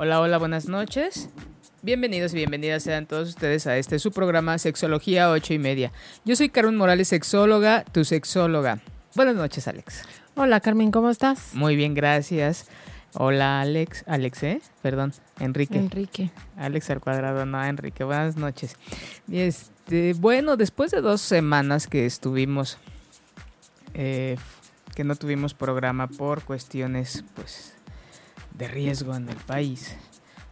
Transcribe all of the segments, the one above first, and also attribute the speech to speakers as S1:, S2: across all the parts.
S1: Hola, hola, buenas noches. Bienvenidos y bienvenidas sean todos ustedes a este su programa Sexología 8 y media. Yo soy Carmen Morales, sexóloga, tu sexóloga. Buenas noches, Alex.
S2: Hola, Carmen, ¿cómo estás?
S1: Muy bien, gracias. Hola, Alex. Alex, ¿eh? Perdón, Enrique.
S2: Enrique.
S1: Alex al cuadrado, no, Enrique. Buenas noches. Este, bueno, después de dos semanas que estuvimos, eh, que no tuvimos programa por cuestiones, pues, de riesgo en el país.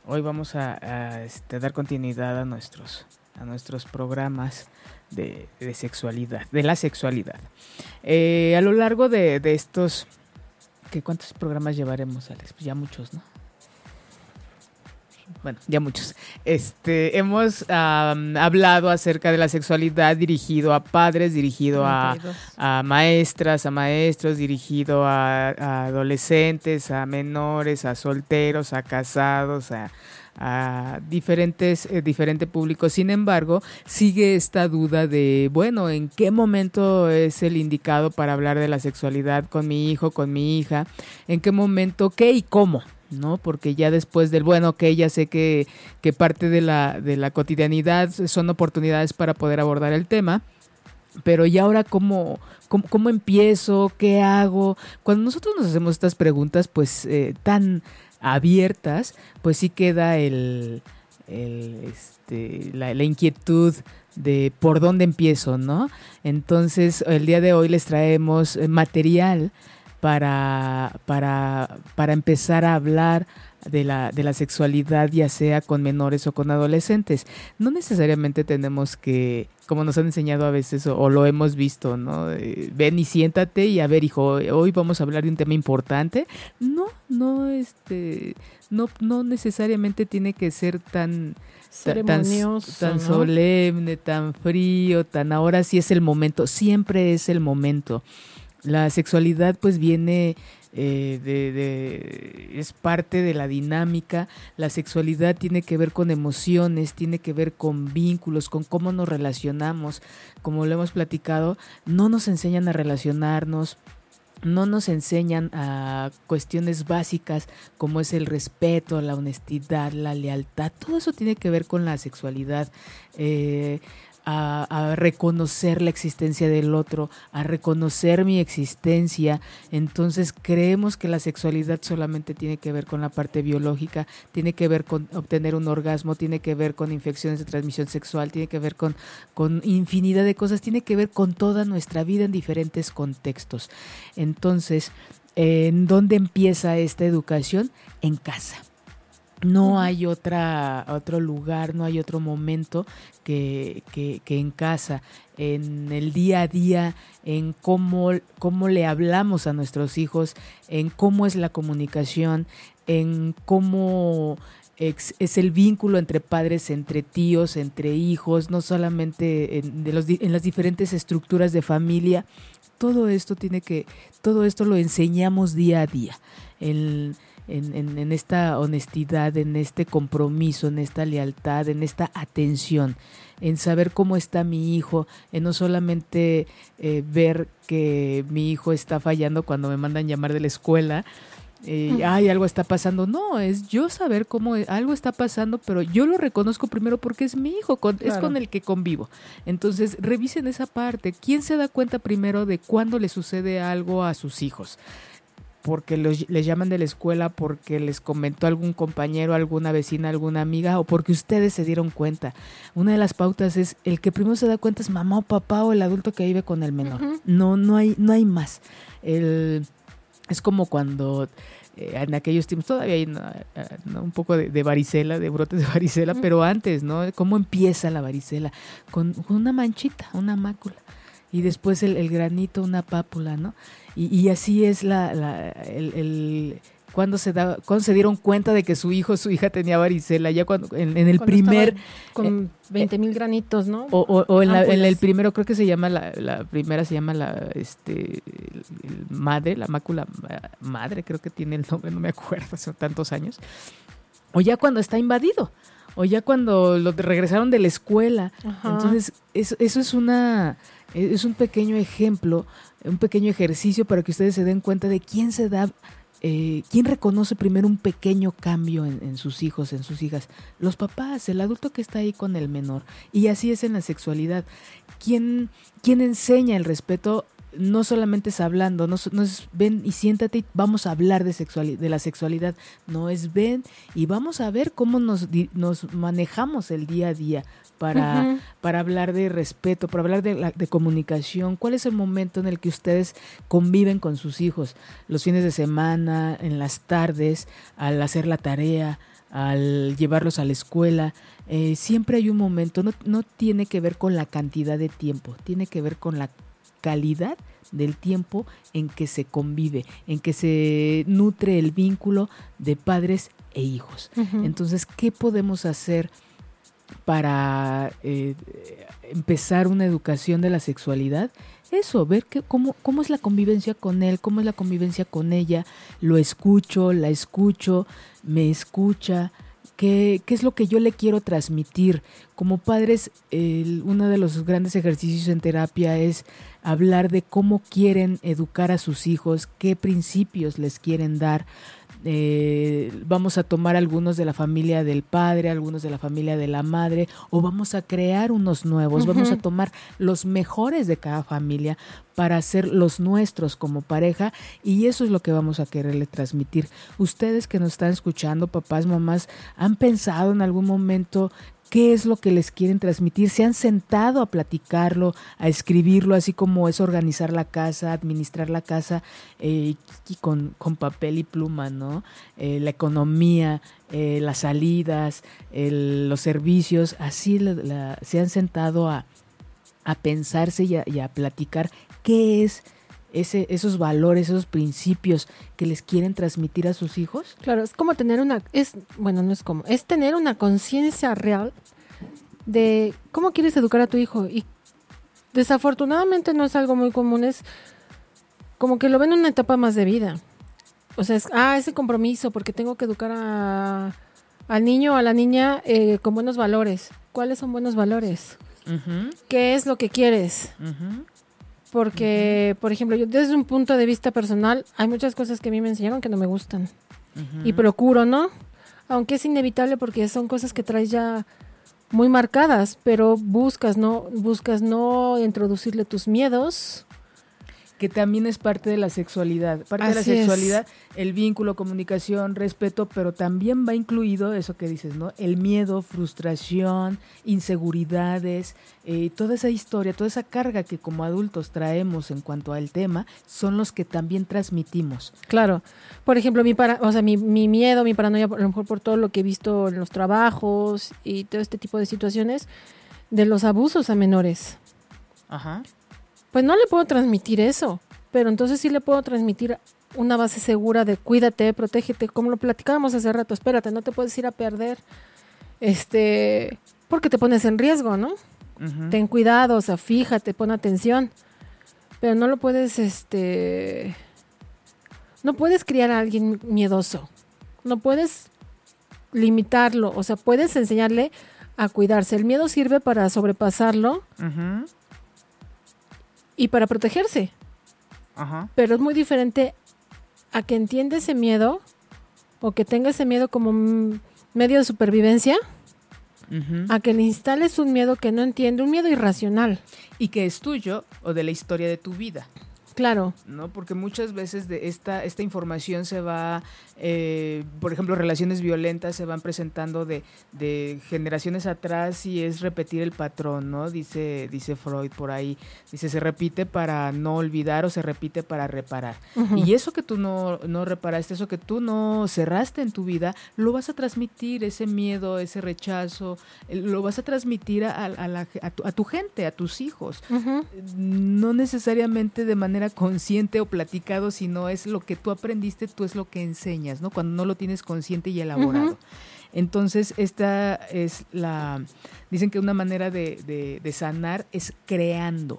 S1: Hoy vamos a, este, dar continuidad a nuestros, a nuestros programas de, sexualidad, de la sexualidad. Eh, a lo largo de, de estos, ¿qué, ¿cuántos programas llevaremos, Alex? Pues ya muchos, ¿no? Bueno, ya muchos, este, hemos hablado acerca de la sexualidad dirigido a padres, dirigido a, maestras, a maestros, dirigido a, adolescentes, a menores, a solteros, a casados, a, diferentes eh, diferente público. Sin embargo, sigue esta duda de, bueno, ¿en qué momento es el indicado para hablar de la sexualidad con mi hijo, con mi hija? ¿En qué momento, qué y cómo? ¿No? Porque ya después del, bueno, que ya sé que, que parte de la, de la cotidianidad son oportunidades para poder abordar el tema, pero ¿y ahora cómo, cómo, empiezo? ¿Qué hago? Cuando nosotros nos hacemos estas preguntas, pues eh, tan abiertas, pues sí queda el, el este, la, la inquietud de por dónde empiezo, ¿no? Entonces, el día de hoy les traemos eh, material para, para, para empezar a hablar de la, de la sexualidad, ya sea con menores o con adolescentes. No necesariamente tenemos que, como nos han enseñado a veces o, lo hemos visto, ¿no? ven y siéntate y a ver, hijo, hoy vamos a hablar de un tema importante. No, no, este, no, no necesariamente tiene que ser tan tan, tan solemne, tan frío, tan ahora sí es el momento, siempre es el momento. La sexualidad pues viene eh, de, es parte de la dinámica. La sexualidad tiene que ver con emociones, tiene que ver con vínculos, con cómo nos relacionamos. Como lo hemos platicado, no nos enseñan a relacionarnos, no nos enseñan a cuestiones básicas como es el respeto, la honestidad, la lealtad. Todo eso tiene que ver con la sexualidad. Eh, a, reconocer la existencia del otro, a reconocer mi existencia. Entonces creemos que la sexualidad solamente tiene que ver con la parte biológica, tiene que ver con obtener un orgasmo, tiene que ver con infecciones de transmisión sexual, tiene que ver con, con infinidad de cosas, tiene que ver con toda nuestra vida en diferentes contextos. Entonces, ¿en dónde empieza esta educación? En casa. No hay otra, otro lugar, no hay otro momento que, que, en casa, en el día a día, en cómo, cómo le hablamos a nuestros hijos, en cómo es la comunicación, en cómo es el vínculo entre padres, entre tíos, entre hijos, no solamente en, las diferentes estructuras de familia. Todo esto tiene que, todo esto lo enseñamos día a día. En, en, esta honestidad, en este compromiso, en esta lealtad, en esta atención, en saber cómo está mi hijo, en no solamente eh, ver que mi hijo está fallando cuando me mandan llamar de la escuela, eh, ay, algo está pasando. No, es yo saber cómo algo está pasando, pero yo lo reconozco primero porque es mi hijo, es con el que convivo. Entonces, revisen esa parte. ¿Quién se da cuenta primero de cuándo le sucede algo a sus hijos? Porque les llaman de la escuela, porque les comentó algún compañero, alguna vecina, alguna amiga, o porque ustedes se dieron cuenta. Una de las pautas es el que primero se da cuenta es mamá o papá o el adulto que vive con el menor. No, no hay, no hay más. El, es como cuando eh, en aquellos tiempos todavía hay eh, un poco de, varicela, de brotes de varicela, pero antes, ¿no? ¿Cómo empieza la varicela? Con, una manchita, una mácula. Y después el, el granito, una pápula, ¿no? Y, así es la, el, cuando se da, cuando se dieron cuenta de que su hijo o su hija tenía varicela, ya cuando en, el primer
S2: con 20 eh, mil granitos, ¿no?
S1: O, en, el primero creo que se llama la, primera se llama la este madre, la mácula madre, creo que tiene el nombre, no me acuerdo, hace tantos años. O ya cuando está invadido o ya cuando lo regresaron de la escuela. Entonces, eso, eso es una es un pequeño ejemplo, un pequeño ejercicio para que ustedes se den cuenta de quién se da eh, ¿quién reconoce primero un pequeño cambio en, sus hijos, en sus hijas? Los papás, el adulto que está ahí con el menor. Y así es en la sexualidad. ¿Quién, quién enseña el respeto? No solamente es hablando, no, es ven y siéntate y vamos a hablar de, sexualidad, de la sexualidad. No es ven y vamos a ver cómo nos, nos manejamos el día a día para, para hablar de respeto, para hablar de, de comunicación. ¿Cuál es el momento en el que ustedes conviven con sus hijos? Los fines de semana, en las tardes, al hacer la tarea, al llevarlos a la escuela. Eh, siempre hay un momento, no, no tiene que ver con la cantidad de tiempo, tiene que ver con la calidad del tiempo en que se convive, en que se nutre el vínculo de padres e hijos. Entonces, ¿qué podemos hacer? Para eh, empezar una educación de la sexualidad, eso, ver que, cómo, cómo es la convivencia con él, cómo es la convivencia con ella, lo escucho, la escucho, me escucha, qué, qué es lo que yo le quiero transmitir. Como padres, uno de los grandes ejercicios en terapia es hablar de cómo quieren educar a sus hijos, qué principios les quieren dar, eh, vamos a tomar algunos de la familia del padre, algunos de la familia de la madre, o vamos a crear unos nuevos, vamos a tomar los mejores de cada familia para hacer los nuestros como pareja y eso es lo que vamos a quererle transmitir. Ustedes que nos están escuchando, papás, mamás, ¿han pensado en algún momento qué es lo que les quieren transmitir, se han sentado a platicarlo, a escribirlo, así como es organizar la casa, administrar la casa eh, con, papel y pluma, ¿no? Eh, la economía, eh, las salidas, los servicios, así se han sentado a, pensarse y y a platicar qué es ese, esos valores, esos principios que les quieren transmitir a sus hijos?
S2: Claro, es como tener una, es, bueno, no es como, es tener una conciencia real de cómo quieres educar a tu hijo. Y desafortunadamente no es algo muy común, es como que lo ven en una etapa más de vida. O sea, es, ah, ese compromiso, porque tengo que educar a, al niño o a la niña eh, con buenos valores. ¿Cuáles son buenos valores? ¿Qué es lo que quieres? Porque, por ejemplo, yo desde un punto de vista personal, hay muchas cosas que a mí me enseñaron que no me gustan. Y procuro, ¿no? Aunque es inevitable porque son cosas que traes ya muy marcadas, pero buscas, ¿no? Buscas no introducirle tus miedos,
S1: que también es parte de la sexualidad. Parte de la sexualidad, el vínculo, comunicación, respeto, pero también va incluido eso que dices, ¿no? El miedo, frustración, inseguridades, eh, toda esa historia, toda esa carga que como adultos traemos en cuanto al tema, son los que también transmitimos.
S2: Claro. Por ejemplo, mi, para, o sea, mi, mi miedo, mi paranoia, a lo mejor por todo lo que he visto en los trabajos y todo este tipo de situaciones, de los abusos a menores. Ajá pues no le puedo transmitir eso, pero entonces sí le puedo transmitir una base segura de cuídate, protégete, como lo platicábamos hace rato, espérate, no te puedes ir a perder, este, porque te pones en riesgo, ¿no? Ten cuidado, o sea, fíjate, pon atención, pero no lo puedes, este, no puedes criar a alguien miedoso, no puedes limitarlo, o sea, puedes enseñarle a cuidarse. El miedo sirve para sobrepasarlo y para protegerse. Ajá. Pero es muy diferente a que entienda ese miedo o que tenga ese miedo como medio de supervivencia, a que le instales un miedo que no entiende, un miedo irracional.
S1: Y que es tuyo o de la historia de tu vida.
S2: Claro.
S1: ¿No? Porque muchas veces de esta, esta información se va, eh, por ejemplo, relaciones violentas se van presentando de, de, generaciones atrás y es repetir el patrón, ¿no? Dice, dice Freud por ahí. Dice, se repite para no olvidar o se repite para reparar. Y eso que tú no, no reparaste, eso que tú no cerraste en tu vida, lo vas a transmitir, ese miedo, ese rechazo, lo vas a transmitir a, a, la, a, tu, a tu, gente, a tus hijos. No necesariamente de manera manera consciente o platicado, sino es lo que tú aprendiste, tú es lo que enseñas, ¿no? Cuando no lo tienes consciente y elaborado. Entonces, esta es la, dicen que una manera de, de sanar es creando.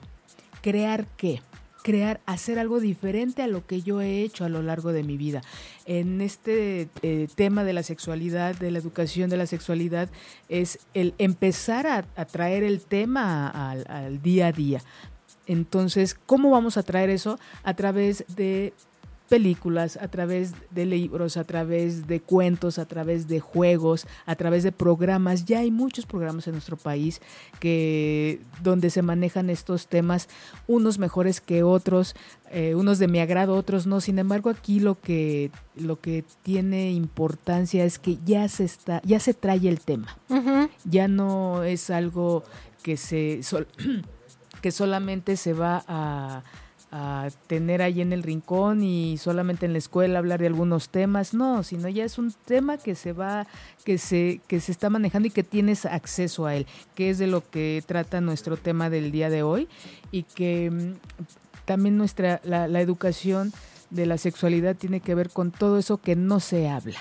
S1: ¿Crear qué? crear, hacer algo diferente a lo que yo he hecho a lo largo de mi vida. En este eh, tema de la sexualidad, de la educación de la sexualidad, es el empezar a, traer el tema al, día a día. Entonces, ¿cómo vamos a traer eso? A través de películas, a través de libros, a través de cuentos, a través de juegos, a través de programas. Ya hay muchos programas en nuestro país que donde se manejan estos temas, unos mejores que otros, eh, unos de mi agrado, otros no. Sin embargo, aquí lo que lo que tiene importancia es que ya se está, ya se trae el tema. Ya no es algo que se que solamente se va a tener ahí en el rincón y solamente en la escuela hablar de algunos temas, no, sino ya es un tema que se va, que se, que se está manejando y que tienes acceso a él, que es de lo que trata nuestro tema del día de hoy y que mm, también nuestra, la, la educación de la sexualidad tiene que ver con todo eso que no se habla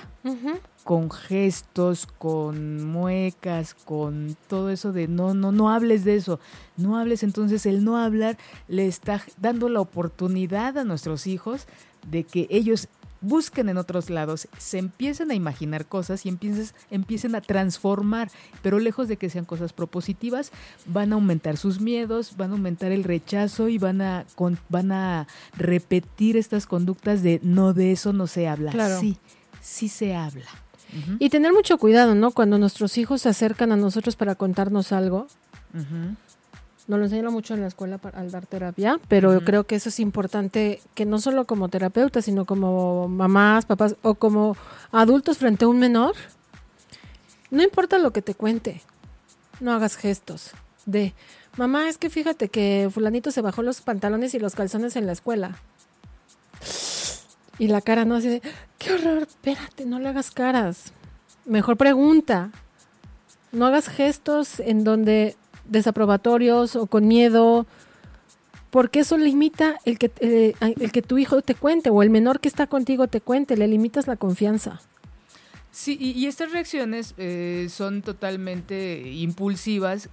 S1: con gestos, con muecas, con todo eso de no, no, no hables de eso, no hables. Entonces el no hablar le está dando la oportunidad a nuestros hijos de que ellos busquen en otros lados, se empiecen a imaginar cosas y empiecen, empiecen a transformar, pero lejos de que sean cosas propositivas, van a aumentar sus miedos, van a aumentar el rechazo y van a, van a repetir estas conductas de no, de eso no se habla. Claro. Sí, sí se habla.
S2: Y tener mucho cuidado, ¿no? Cuando nuestros hijos se acercan a nosotros para contarnos algo. No lo enseño mucho en la escuela para, al dar terapia, pero yo creo que eso es importante, que no solo como terapeuta, sino como mamás, papás o como adultos frente a un menor. No importa lo que te cuente, no hagas gestos de, mamá, es que fíjate que fulanito se bajó los pantalones y los calzones en la escuela. Y la cara no de, qué horror, espérate, no le hagas caras. Mejor pregunta. No hagas gestos en donde desaprobatorios o con miedo, porque eso limita el que, eh, el que tu hijo te cuente o el menor que está contigo te cuente, le limitas la confianza.
S1: Sí, y, estas reacciones eh, son totalmente impulsivas,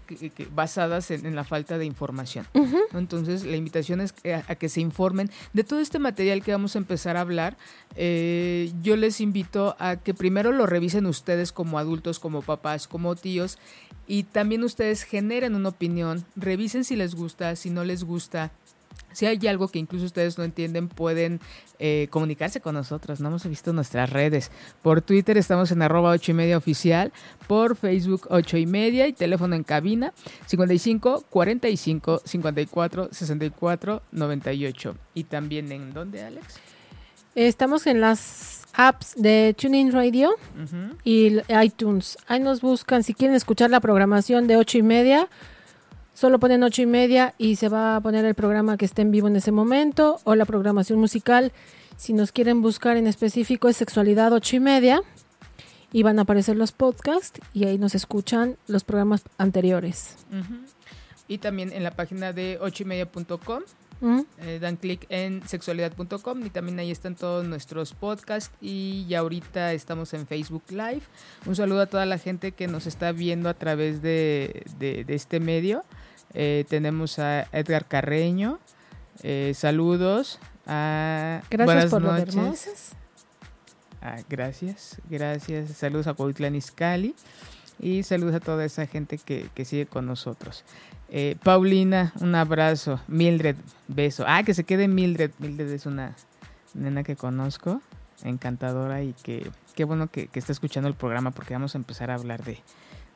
S1: basadas en, la falta de información. Entonces, la invitación es a, que se informen de todo este material que vamos a empezar a hablar. Eh, yo les invito a que primero lo revisen ustedes como adultos, como papás, como tíos, y también ustedes generen una opinión, revisen si les gusta, si no les gusta si hay algo que incluso ustedes no entienden, pueden eh, comunicarse con nosotros. No hemos visto nuestras redes. Por Twitter estamos en arroba ocho y media oficial. Por Facebook ocho y media y teléfono en cabina 55 45 54 64 98. Y también en dónde, Alex?
S2: Estamos en las apps de TuneIn Radio y iTunes. Ahí nos buscan si quieren escuchar la programación de ocho y media Solo ponen ocho y media y se va a poner el programa que esté en vivo en ese momento o la programación musical. Si nos quieren buscar en específico es sexualidad ocho y media y van a aparecer los podcasts y ahí nos escuchan los programas anteriores.
S1: Y también en la página de ocho y media.com eh, dan clic en sexualidad.com y también ahí están todos nuestros podcasts y ya ahorita estamos en Facebook Live. Un saludo a toda la gente que nos está viendo a través de, de este medio. Eh, tenemos a Edgar Carreño. Eh, saludos. A,
S2: gracias por noches.
S1: Ah, gracias, gracias. Saludos a Cuauhtlán Iscali y saludos a toda esa gente que, sigue con nosotros. Eh, Paulina, un abrazo. Mildred, beso. Ah, que se quede Mildred. Mildred es una nena que conozco, encantadora y que qué bueno que, que está escuchando el programa porque vamos a empezar a hablar de,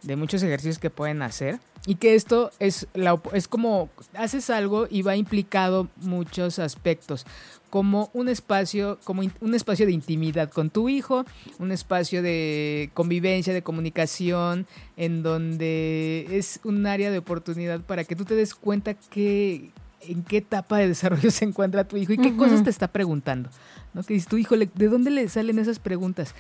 S1: de muchos ejercicios que pueden hacer y que esto es, la, es como haces algo y va implicado muchos aspectos como un espacio como un espacio de intimidad con tu hijo un espacio de convivencia de comunicación en donde es un área de oportunidad para que tú te des cuenta que en qué etapa de desarrollo se encuentra tu hijo y qué cosas te está preguntando ¿no? que dices tu hijo de dónde le salen esas preguntas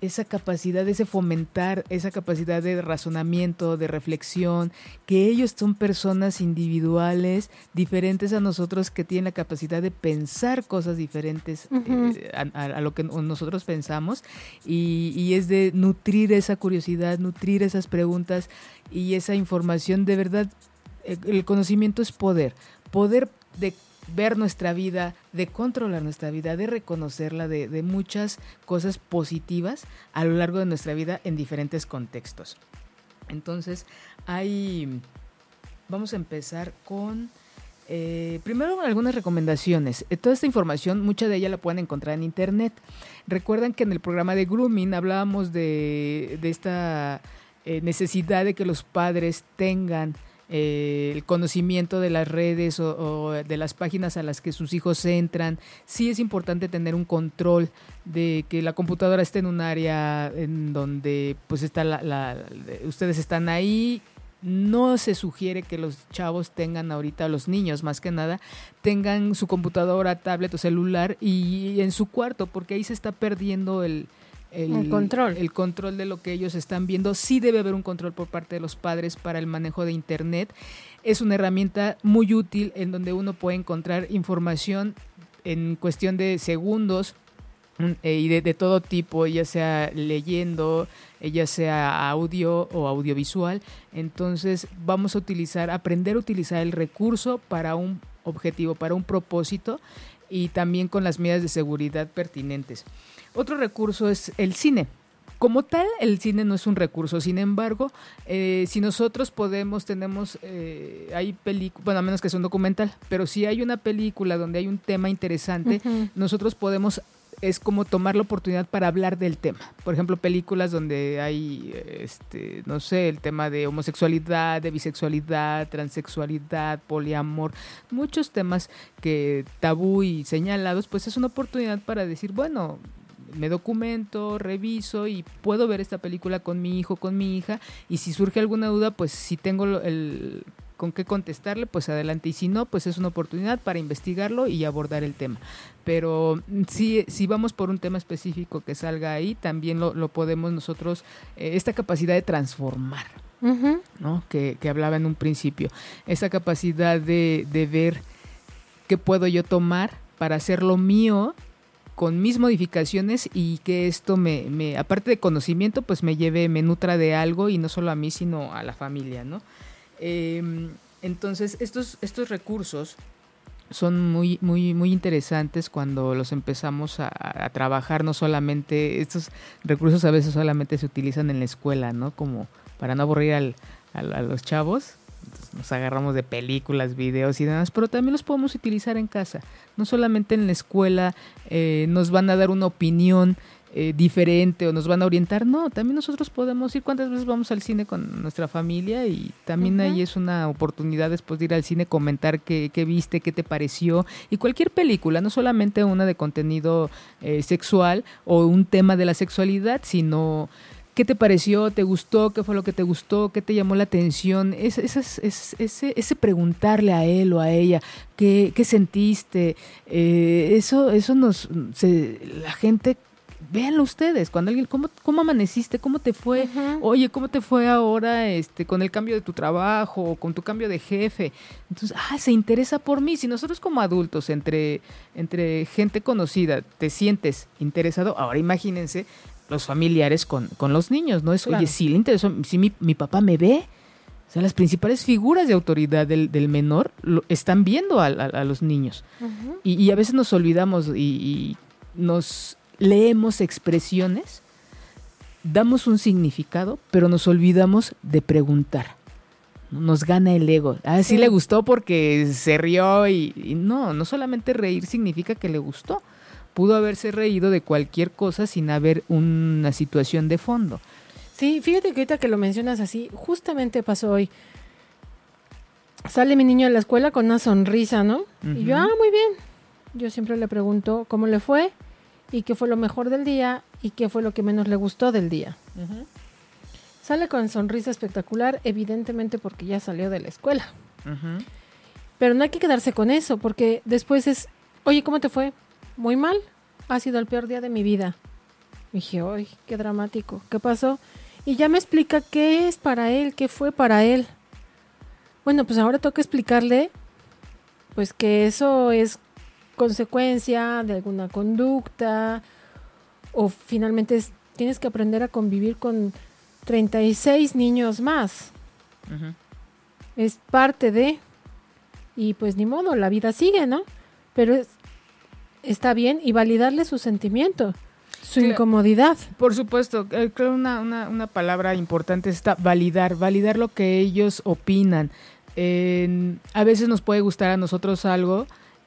S1: esa capacidad, ese fomentar, esa capacidad de razonamiento, de reflexión, que ellos son personas individuales, diferentes a nosotros, que tienen la capacidad de pensar cosas diferentes eh, a, lo que nosotros pensamos, y, y es de nutrir esa curiosidad, nutrir esas preguntas y esa información, de verdad, el conocimiento es poder, poder de ver nuestra vida, de controlar nuestra vida, de reconocerla, de, de, muchas cosas positivas a lo largo de nuestra vida en diferentes contextos. Entonces, hay, vamos a empezar con, eh, primero algunas recomendaciones. Eh, toda esta información, mucha de ella la pueden encontrar en internet. Recuerdan que en el programa de Grooming hablábamos de, de esta eh, necesidad de que los padres tengan eh, el conocimiento de las redes o, de las páginas a las que sus hijos entran. Sí es importante tener un control de que la computadora esté en un área en donde pues está la, ustedes están ahí. No se sugiere que los chavos tengan ahorita, los niños más que nada, tengan su computadora, tablet o celular y en su cuarto, porque ahí se está perdiendo el,
S2: el, control.
S1: el control de lo que ellos están viendo. Sí debe haber un control por parte de los padres para el manejo de Internet. Es una herramienta muy útil en donde uno puede encontrar información en cuestión de segundos eh, y de, todo tipo, ya sea leyendo, eh, ya sea audio o audiovisual. Entonces vamos a utilizar, aprender a utilizar el recurso para un objetivo, para un propósito y también con las medidas de seguridad pertinentes. Otro recurso es el cine. Como tal, el cine no es un recurso. Sin embargo, eh, si nosotros podemos, tenemos, eh, hay películas, bueno, a menos que sea un documental, pero si hay una película donde hay un tema interesante, nosotros podemos es como tomar la oportunidad para hablar del tema. Por ejemplo, películas donde hay, este, no sé, el tema de homosexualidad, de bisexualidad, transexualidad, poliamor, muchos temas que tabú y señalados, pues es una oportunidad para decir, bueno, me documento, reviso y puedo ver esta película con mi hijo, con mi hija y si surge alguna duda, pues si tengo el con qué contestarle, pues adelante y si no, pues es una oportunidad para investigarlo y abordar el tema. Pero si, si vamos por un tema específico que salga ahí, también lo, lo podemos nosotros, eh, esta capacidad de transformar, ¿no? Que, que, hablaba en un principio, esa capacidad de, de ver qué puedo yo tomar para hacerlo mío con mis modificaciones y que esto me, me, aparte de conocimiento, pues me lleve, me nutra de algo y no solo a mí, sino a la familia, ¿no? Em, entonces, estos, estos recursos son muy, muy, muy interesantes cuando los empezamos a, trabajar, no solamente, estos recursos a veces solamente se utilizan en la escuela, ¿no? Como para no aburrir al, a los chavos, nos agarramos de películas, videos y demás, pero también los podemos utilizar en casa. No solamente en la escuela eh, nos van a dar una opinión eh, diferente o nos van a orientar, no, también nosotros podemos ir cuántas veces vamos al cine con nuestra familia y también ahí es una oportunidad después de ir al cine comentar qué, qué, viste, qué te pareció y cualquier película, no solamente una de contenido eh, sexual o un tema de la sexualidad, sino ¿Qué te pareció? ¿Te gustó? ¿Qué fue lo que te gustó? ¿Qué te llamó la atención? Es, ese, ese, preguntarle a él o a ella, ¿qué, qué sentiste? Eh, eso, eso nos, la gente véanlo ustedes, cuando alguien, ¿cómo, cómo amaneciste? ¿Cómo te fue? Oye, ¿cómo te fue ahora este, con el cambio de tu trabajo o con tu cambio de jefe? Entonces, ah, se interesa por mí. Si nosotros como adultos, entre, entre gente conocida, te sientes interesado, ahora imagínense los familiares con, con los niños, ¿no? Es, oye, si le interesó, si mi, mi, papá me ve, o sea, las principales figuras de autoridad del, del menor lo, están viendo a, a, los niños. y, y, a veces nos olvidamos y, y, nos leemos expresiones, damos un significado, pero nos olvidamos de preguntar. Nos gana el ego. Ah, sí, le gustó porque se rió y, y no, no solamente reír significa que le gustó pudo haberse reído de cualquier cosa sin haber una situación de fondo.
S2: Sí, fíjate que ahorita que lo mencionas así, justamente pasó hoy. Sale mi niño a la escuela con una sonrisa, ¿no? Y yo, ah, muy bien. Yo siempre le pregunto cómo le fue y qué fue lo mejor del día y qué fue lo que menos le gustó del día. Sale con sonrisa espectacular, evidentemente porque ya salió de la escuela. Pero no hay que quedarse con eso, porque después es, oye, ¿cómo te fue? muy mal, ha sido el peor día de mi vida. dije, ¡ay, qué dramático! ¿Qué pasó? Y ya me explica qué es para él, qué fue para él. Bueno, pues ahora toca explicarle, pues que eso es consecuencia de alguna conducta, o finalmente tienes que aprender a convivir con 36 niños más. Es parte de, y pues ni modo, la vida sigue, ¿no? Pero está bien y validarle su sentimiento, su incomodidad.
S1: Por supuesto, eh, creo una, una, una palabra importante está validar, validar lo que ellos opinan. a veces nos puede gustar a nosotros algo,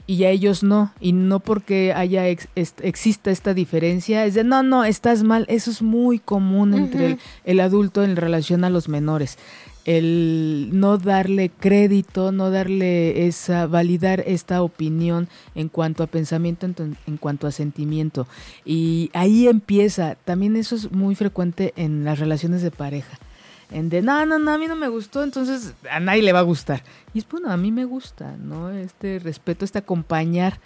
S1: y a ellos no, y no porque haya exista esta diferencia, es de no, no, estás mal, eso es muy común entre el, adulto en relación a los menores. El no darle crédito, no darle esa, validar esta opinión en cuanto a pensamiento, en, en cuanto a sentimiento. Y ahí empieza, también eso es muy frecuente en las relaciones de pareja en de, no, no, no, a mí no me gustó, entonces a nadie le va a gustar. Y es bueno, a mí me gusta, ¿no? Este respeto, este acompañar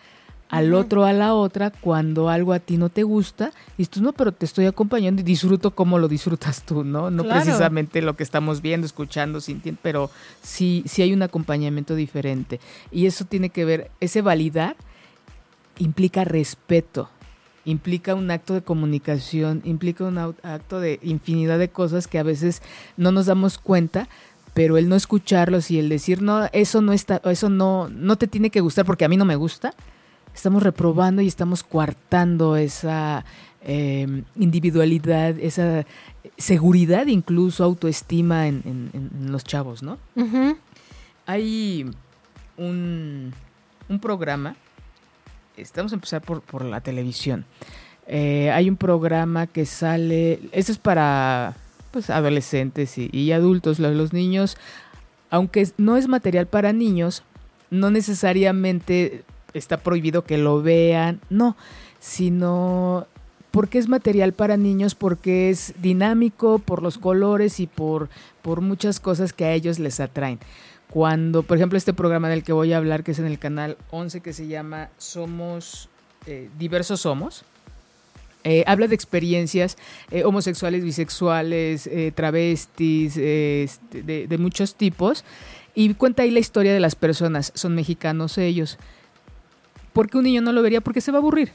S1: al otro, a la otra, cuando algo a ti no te gusta, y tú no, pero te estoy acompañando y disfruto como lo disfrutas tú, ¿no? No precisamente lo que estamos viendo, escuchando, sintiendo, pero sí, sí hay un acompañamiento diferente. Y eso tiene que ver, ese validar implica respeto, implica un acto de comunicación, implica un acto de infinidad de cosas que a veces no nos damos cuenta, pero el no escucharlos y el decir no, eso no está, eso no, no te tiene que gustar porque a mí no me gusta, estamos reprobando y estamos coartando esa em, individualidad, esa seguridad, incluso autoestima en, los chavos, ¿no? Hay un, un programa estamos a empezar por, por la televisión. Eh, hay un programa que sale, esto es para pues adolescentes y, adultos, los, niños, aunque no es material para niños, no necesariamente está prohibido que lo vean, no, sino porque es material para niños, porque es dinámico por los colores y por, por muchas cosas que a ellos les atraen cuando, por ejemplo, este programa del que voy a hablar, que es en el canal 11, que se llama Somos, eh, Diversos Somos, eh, habla de experiencias eh, homosexuales, bisexuales, travestis, este, de, muchos tipos, y cuenta ahí la historia de las personas, son mexicanos ellos. ¿Por qué un niño no lo vería? Porque se va a aburrir.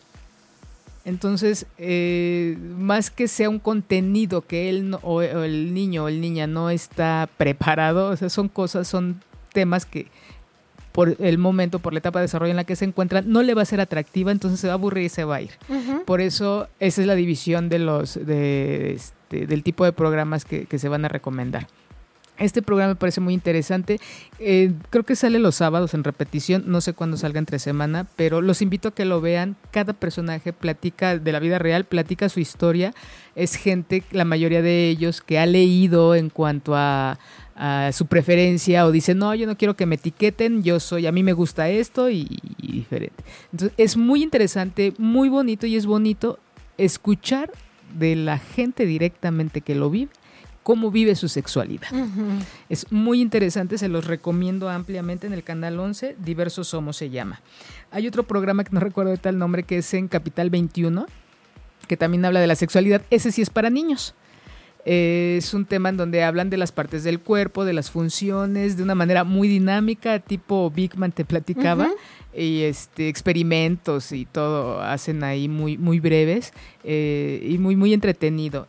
S1: Entonces, más que sea un contenido que él o, el niño o el niña no está preparado, o sea, son cosas, son temas que por el momento, por la etapa de desarrollo en la que se encuentran, no le va a ser atractiva, entonces se va a aburrir y se va a ir. Por eso, esa es la división de los, de, este, del tipo de programas que, se van a recomendar. Este programa me parece muy interesante. Eh, creo que sale los sábados en repetición. No sé cuándo salga entre semana, pero los invito a que lo vean. Cada personaje platica de la vida real, platica su historia. Es gente, la mayoría de ellos, que ha leído en cuanto a, su preferencia o dice, no, yo no quiero que me etiqueten, yo soy, a mí me gusta esto y, diferente. Entonces es muy interesante, muy bonito y es bonito escuchar de la gente directamente que lo vive cómo vive su sexualidad. Es muy interesante, se los recomiendo ampliamente en el canal 11, Diversos Somos se llama. Hay otro programa que no recuerdo de tal nombre que es en Capital 21, que también habla de la sexualidad, ese sí es para niños es un tema en donde hablan de las partes del cuerpo, de las funciones, de una manera muy dinámica, tipo Big Man te platicaba. Y este, experimentos y todo hacen ahí muy, muy breves eh, y muy, muy entretenido.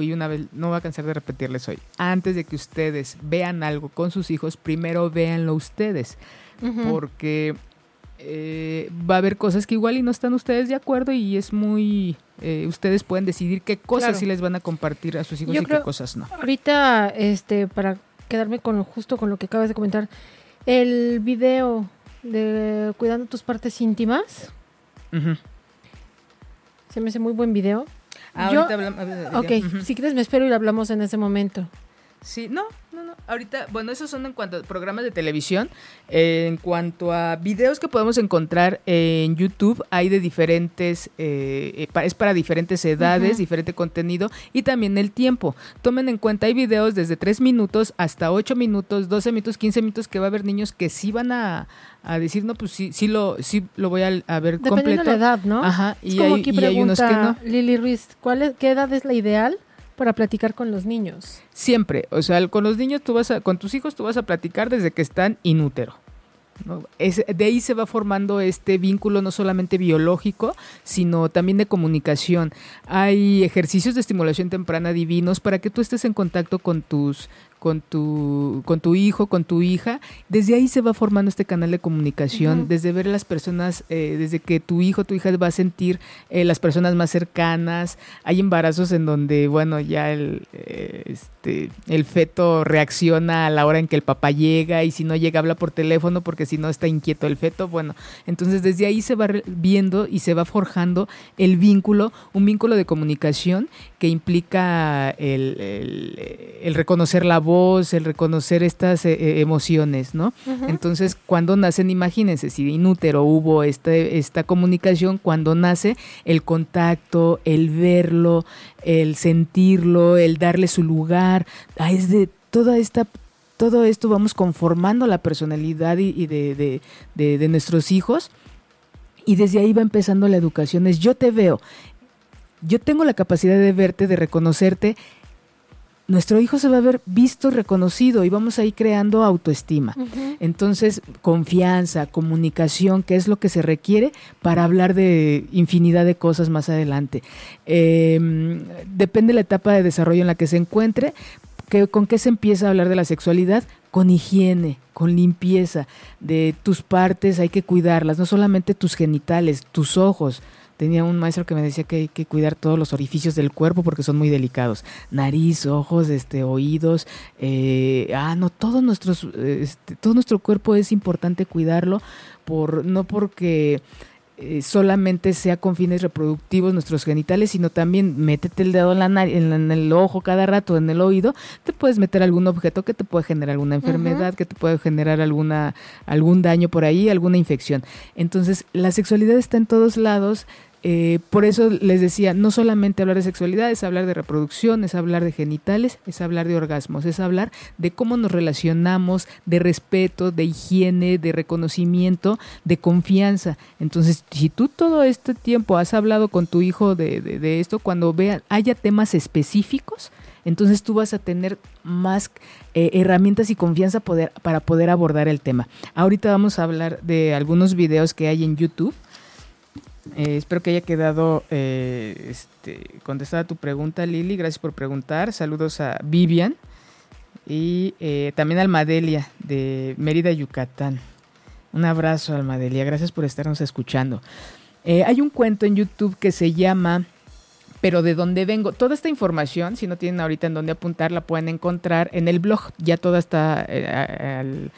S1: y una vez, no voy a cansar de repetirles hoy, antes de que ustedes vean algo con sus hijos, primero véanlo ustedes. Porque eh, va a haber cosas que igual y no están ustedes de acuerdo y es muy eh, ustedes pueden decidir qué cosas sí les van a compartir a sus hijos y qué cosas no.
S2: Ahorita, este, para quedarme con justo con lo que acabas de comentar, el video de cuidando tus partes íntimas se me hace muy buen video.
S1: Ah, ahorita hablamos.
S2: Ok, si quieres me espero y lo hablamos en ese momento.
S1: Sí, no, no, no. Ahorita, bueno, esos son en cuanto a programas de televisión. en cuanto a videos que podemos encontrar en YouTube, hay de diferentes, eh, eh, es para diferentes edades, diferente contenido y también el tiempo. Tomen en cuenta, hay videos desde 3 minutos hasta 8 minutos, 12 minutos, 15 minutos que va a haber niños que sí van a, decir, no, pues sí, sí lo, sí lo voy a, ver
S2: Dependiendo
S1: completo.
S2: de la edad, ¿no?
S1: Ajá,
S2: y, hay, y hay unos que no. Lili Ruiz, ¿cuál es, ¿qué edad es la ideal? Para platicar con los niños.
S1: Siempre, o sea, con los niños tú vas a, con tus hijos tú vas a platicar desde que están inútero. Es, de ahí se va formando este vínculo no solamente biológico, sino también de comunicación. Hay ejercicios de estimulación temprana divinos para que tú estés en contacto con tus con tu, con tu hijo, con tu hija. Desde ahí se va formando este canal de comunicación, desde ver a las personas, eh, desde que tu hijo, tu hija va a sentir eh, las personas más cercanas. Hay embarazos en donde, bueno, ya el, eh, este, el feto reacciona a la hora en que el papá llega y si no llega habla por teléfono porque si no está inquieto el feto. Bueno, entonces desde ahí se va viendo y se va forjando el vínculo, un vínculo de comunicación que implica el, el reconocer la voz el reconocer estas eh, eh, emociones, ¿no? Entonces, cuando nacen, imagínense, si inútero hubo este, esta comunicación, cuando nace, el contacto, el verlo, el sentirlo, el darle su lugar, ah, es de toda esta todo esto vamos conformando la personalidad y, de, de, nuestros hijos y desde ahí va empezando la educación. Es yo te veo, yo tengo la capacidad de verte, de reconocerte nuestro hijo se va a ver visto, reconocido y vamos a ir creando autoestima. Entonces, confianza, comunicación, que es lo que se requiere para hablar de infinidad de cosas más adelante. Em, depende de la etapa de desarrollo en la que se encuentre. Que, ¿Con qué se empieza a hablar de la sexualidad? Con higiene, con limpieza. De tus partes hay que cuidarlas, no solamente tus genitales, tus ojos, tenía un maestro que me decía que hay que cuidar todos los orificios del cuerpo porque son muy delicados. Nariz, ojos, este, oídos, eh, ah, no, todos nuestros, este, todo nuestro cuerpo es importante cuidarlo, por, no porque eh, solamente sea con fines reproductivos nuestros genitales, sino también métete el dedo en, la en, el ojo cada rato, en el oído, te puedes meter algún objeto que te puede generar alguna enfermedad, que te puede generar alguna, algún daño por ahí, alguna infección. Entonces, la sexualidad está en todos lados, eh, por eso les decía, no solamente hablar de sexualidad, es hablar de reproducción, es hablar de genitales, es hablar de orgasmos, es hablar de cómo nos relacionamos, de respeto, de higiene, de reconocimiento, de confianza. Entonces, si tú todo este tiempo has hablado con tu hijo de, esto, cuando vea, haya temas específicos, entonces tú vas a tener más eh, herramientas y confianza para poder abordar el tema. Ahorita vamos a hablar de algunos videos que hay en YouTube eh, espero que haya quedado eh, este, contestada tu pregunta, Lili. Gracias por preguntar. Saludos a Vivian y eh, también a Almadelia de Mérida, Yucatán. Un abrazo, Almadelia. Gracias por estarnos escuchando. hay un cuento en YouTube que se llama Pero de dónde vengo. Toda esta información, si no tienen ahorita en dónde apuntar, la pueden encontrar en el blog. Ya toda está al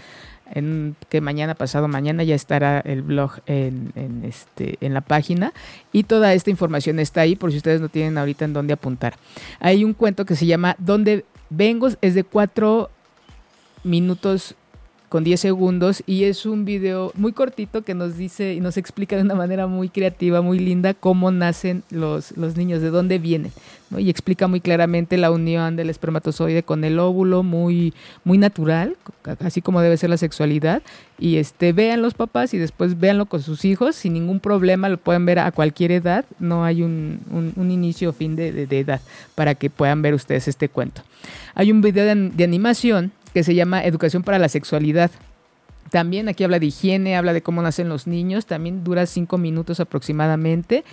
S1: en que mañana pasado mañana ya estará el blog en, este en la página. Y toda esta información está ahí por si ustedes no tienen ahorita en dónde apuntar. Hay un cuento que se llama dónde vengo es de cuatro minutos con 10 segundos y es un video muy cortito que nos dice y nos explica de una manera muy creativa, muy linda cómo nacen los, los niños, de dónde vienen, y explica muy claramente la unión del espermatozoide con el óvulo, muy, muy natural, así como debe ser la sexualidad, y este, vean los papás y después véanlo con sus hijos sin ningún problema, lo pueden ver a cualquier edad, no hay un, un, inicio o fin de, de, edad para que puedan ver ustedes este cuento. Hay un video de, de animación que se llama Educación para la Sexualidad. También aquí habla de higiene, habla de cómo nacen los niños, también dura cinco minutos aproximadamente.